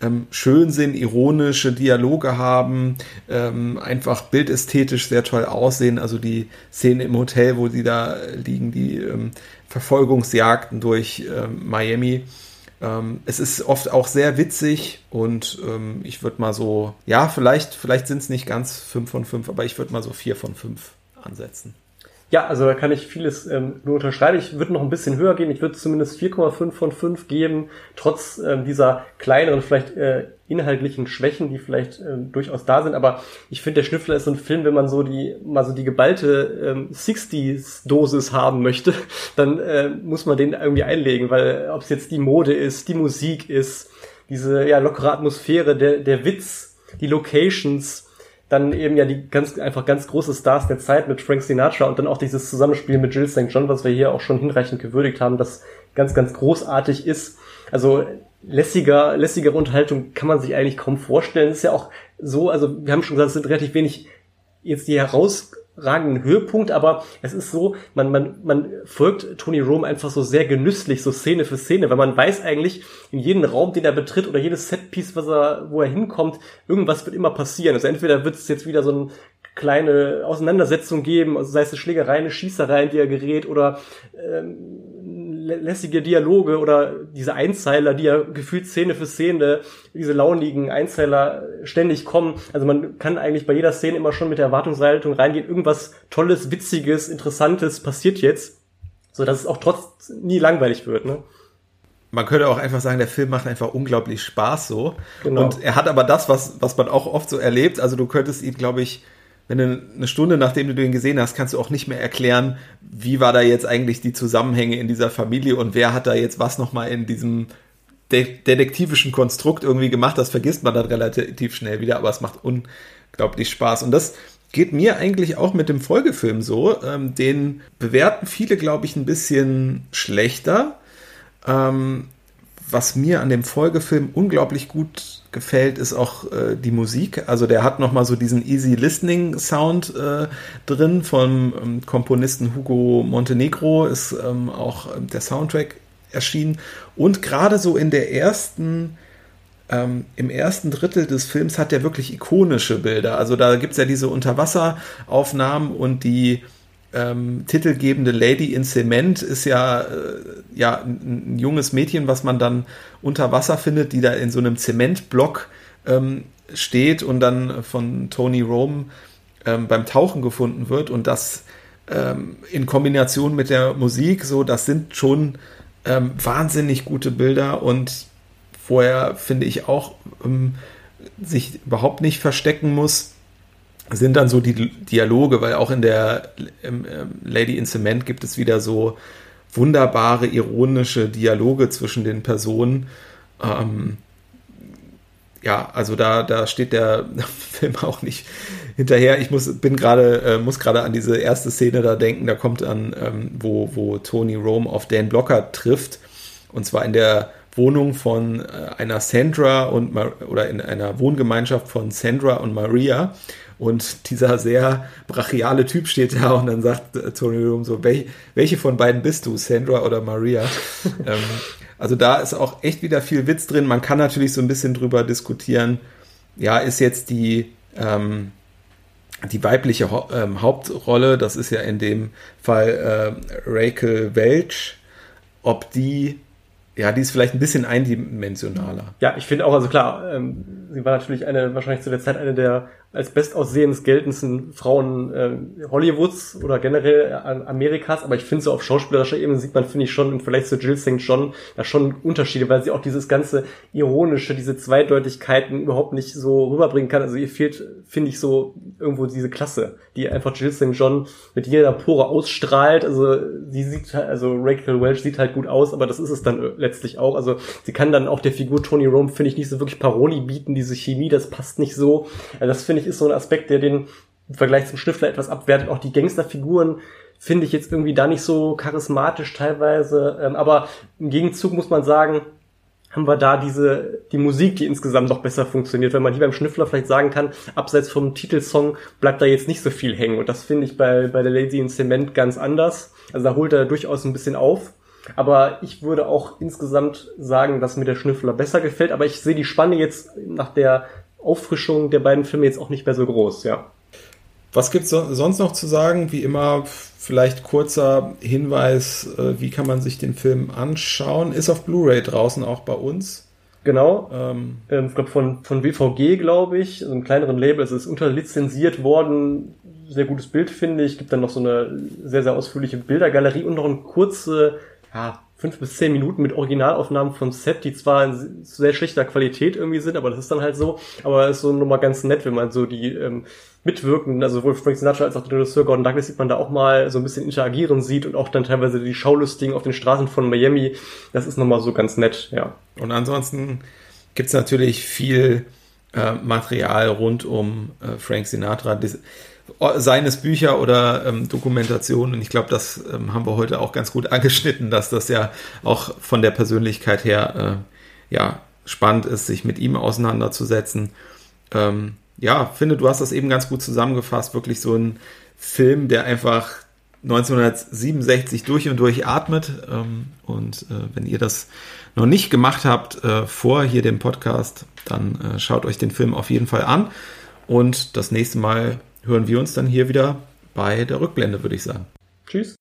ähm, schön sind, ironische Dialoge haben, ähm, einfach bildästhetisch sehr toll aussehen. Also die Szene im Hotel, wo sie da liegen, die ähm, Verfolgungsjagden durch ähm, Miami. Ähm, es ist oft auch sehr witzig und ähm, ich würde mal so, ja, vielleicht, vielleicht sind es nicht ganz 5 von 5, aber ich würde mal so 4 von 5 ansetzen. Ja, also da kann ich vieles ähm, nur unterschreiben. Ich würde noch ein bisschen höher gehen. Ich würde zumindest 4,5 von 5 geben, trotz ähm, dieser kleineren, vielleicht äh, inhaltlichen Schwächen, die vielleicht ähm, durchaus da sind. Aber ich finde, der Schnüffler ist so ein Film, wenn man so die mal so die geballte ähm, 60s-Dosis haben möchte, dann äh, muss man den irgendwie einlegen, weil ob es jetzt die Mode ist, die Musik ist, diese ja lockere Atmosphäre, der, der Witz, die Locations, dann eben ja die ganz einfach ganz große Stars der Zeit mit Frank Sinatra und dann auch dieses Zusammenspiel mit Jill St. John, was wir hier auch schon hinreichend gewürdigt haben, das ganz, ganz großartig ist. Also lässiger, lässigere Unterhaltung kann man sich eigentlich kaum vorstellen. Es ist ja auch so, also wir haben schon gesagt, es sind relativ wenig jetzt die heraus ragenden Höhepunkt, aber es ist so, man, man, man folgt Tony Rome einfach so sehr genüsslich, so Szene für Szene, weil man weiß eigentlich, in jedem Raum, den er betritt oder jedes Setpiece, was er, wo er hinkommt, irgendwas wird immer passieren. Also entweder wird es jetzt wieder so ein kleine Auseinandersetzung geben, also sei es eine Schlägerei, eine Schießerei, in die er gerät oder ähm, lässige Dialoge oder diese Einzeiler, die ja gefühlt Szene für Szene, diese launigen Einzeiler ständig kommen. Also man kann eigentlich bei jeder Szene immer schon mit der Erwartungshaltung reingehen, irgendwas Tolles, Witziges, Interessantes passiert jetzt, so dass es auch trotz nie langweilig wird, ne? man könnte auch einfach sagen, der Film macht einfach unglaublich Spaß so. Genau. Und er hat aber das, was, was man auch oft so erlebt. Also du könntest ihn, glaube ich, wenn du eine Stunde nachdem du den gesehen hast, kannst du auch nicht mehr erklären, wie war da jetzt eigentlich die Zusammenhänge in dieser Familie und wer hat da jetzt was nochmal in diesem de detektivischen Konstrukt irgendwie gemacht. Das vergisst man dann relativ schnell wieder, aber es macht unglaublich Spaß. Und das geht mir eigentlich auch mit dem Folgefilm so. Ähm, den bewerten viele, glaube ich, ein bisschen schlechter. Ähm, was mir an dem Folgefilm unglaublich gut gefällt, ist auch äh, die Musik. Also der hat nochmal so diesen Easy Listening Sound äh, drin vom ähm, Komponisten Hugo Montenegro ist ähm, auch ähm, der Soundtrack erschienen. Und gerade so in der ersten, ähm, im ersten Drittel des Films hat er wirklich ikonische Bilder. Also da gibt es ja diese Unterwasseraufnahmen und die ähm, titelgebende Lady in Zement ist ja, äh, ja ein, ein, junges Mädchen, was man dann unter Wasser findet, die da in so einem Zementblock ähm, steht und dann von Tony Rome ähm, beim Tauchen gefunden wird. Und das ähm, in Kombination mit der Musik, so, das sind schon ähm, wahnsinnig gute Bilder und wo er, finde ich, auch ähm, sich überhaupt nicht verstecken muss, sind dann so die Dialoge, weil auch in der ähm, Lady in Cement gibt es wieder so wunderbare, ironische Dialoge zwischen den Personen. Ähm, ja, also da, da steht der Film auch nicht hinterher. Ich muss, bin gerade, äh, muss gerade an diese erste Szene da denken. Da kommt an, ähm, wo, wo Tony Rome auf Dan Blocker trifft. Und zwar in der Wohnung von äh, einer Sandra und Mar oder in einer Wohngemeinschaft von Sandra und Maria. Und dieser sehr brachiale Typ steht da und dann sagt äh, Tony Rome so, welche, welche von beiden bist du, Sandra oder Maria? ähm, also da ist auch echt wieder viel Witz drin. Man kann natürlich so ein bisschen drüber diskutieren. Ja, ist jetzt die, ähm, die weibliche ha ähm, Hauptrolle, das ist ja in dem Fall äh, Rachel Welch, ob die ja, die ist vielleicht ein bisschen eindimensionaler. Ja, ich finde auch, also klar, ähm, sie war natürlich eine, wahrscheinlich zu der Zeit eine der als bestaussehendst geltendsten Frauen äh, Hollywoods oder generell Amerikas, aber ich finde so auf schauspielerischer Ebene sieht man, finde ich schon im Vergleich zu Jill St. John da schon Unterschiede, weil sie auch dieses ganze ironische, diese Zweideutigkeiten überhaupt nicht so rüberbringen kann. Also ihr fehlt, finde ich, so irgendwo diese Klasse, die einfach Jill St. John mit jeder Pore ausstrahlt. Also sie sieht halt, also Rachel Welch sieht halt gut aus, aber das ist es dann letztlich auch. Also sie kann dann auch der Figur Tony Rome, finde ich, nicht so wirklich Paroli bieten, diese Chemie, das passt nicht so. Also das finde finde ich, ist so ein Aspekt, der den im Vergleich zum Schnüffler etwas abwertet. Auch die Gangsterfiguren finde ich jetzt irgendwie da nicht so charismatisch teilweise. Ähm, aber im Gegenzug muss man sagen, haben wir da diese, die Musik, die insgesamt noch besser funktioniert. Wenn man hier beim Schnüffler vielleicht sagen kann, abseits vom Titelsong bleibt da jetzt nicht so viel hängen. Und das finde ich bei, bei der Lazy in Cement ganz anders. Also da holt er durchaus ein bisschen auf. Aber ich würde auch insgesamt sagen, dass mir der Schnüffler besser gefällt. Aber ich sehe die Spanne jetzt nach der Auffrischung der beiden Filme jetzt auch nicht mehr so groß, ja. Was gibt es sonst noch zu sagen? Wie immer, vielleicht kurzer Hinweis, äh, wie kann man sich den Film anschauen? Ist auf Blu-ray draußen auch bei uns. Genau. Ähm, ähm ich glaube von, von WVG, glaube ich, so einem kleineren Label. Es ist unterlizenziert worden. Sehr gutes Bild, finde ich. Gibt dann noch so eine sehr, sehr ausführliche Bildergalerie und noch eine kurze, ja, fünf bis zehn Minuten mit Originalaufnahmen vom Set, die zwar in sehr schlechter Qualität irgendwie sind, aber das ist dann halt so. Aber es ist so nochmal ganz nett, wenn man so die ähm, Mitwirkenden, also sowohl Frank Sinatra als auch der Regisseur Gordon Douglas sieht man da auch mal so ein bisschen interagieren sieht und auch dann teilweise die Schaulustigen auf den Straßen von Miami. Das ist nochmal so ganz nett, ja. Und ansonsten gibt's natürlich viel äh, Material rund um äh, Frank Sinatra seines Bücher oder ähm, Dokumentationen. Und ich glaube, das ähm, haben wir heute auch ganz gut angeschnitten, dass das ja auch von der Persönlichkeit her äh, ja spannend ist, sich mit ihm auseinanderzusetzen. Ähm, ja, finde, du hast das eben ganz gut zusammengefasst. Wirklich so ein Film, der einfach 1967 durch und durch atmet. Ähm, und äh, wenn ihr das noch nicht gemacht habt äh, vor hier dem Podcast, dann äh, schaut euch den Film auf jeden Fall an. Und das nächste Mal hören wir uns dann hier wieder bei der Rückblende, würde ich sagen. Tschüss.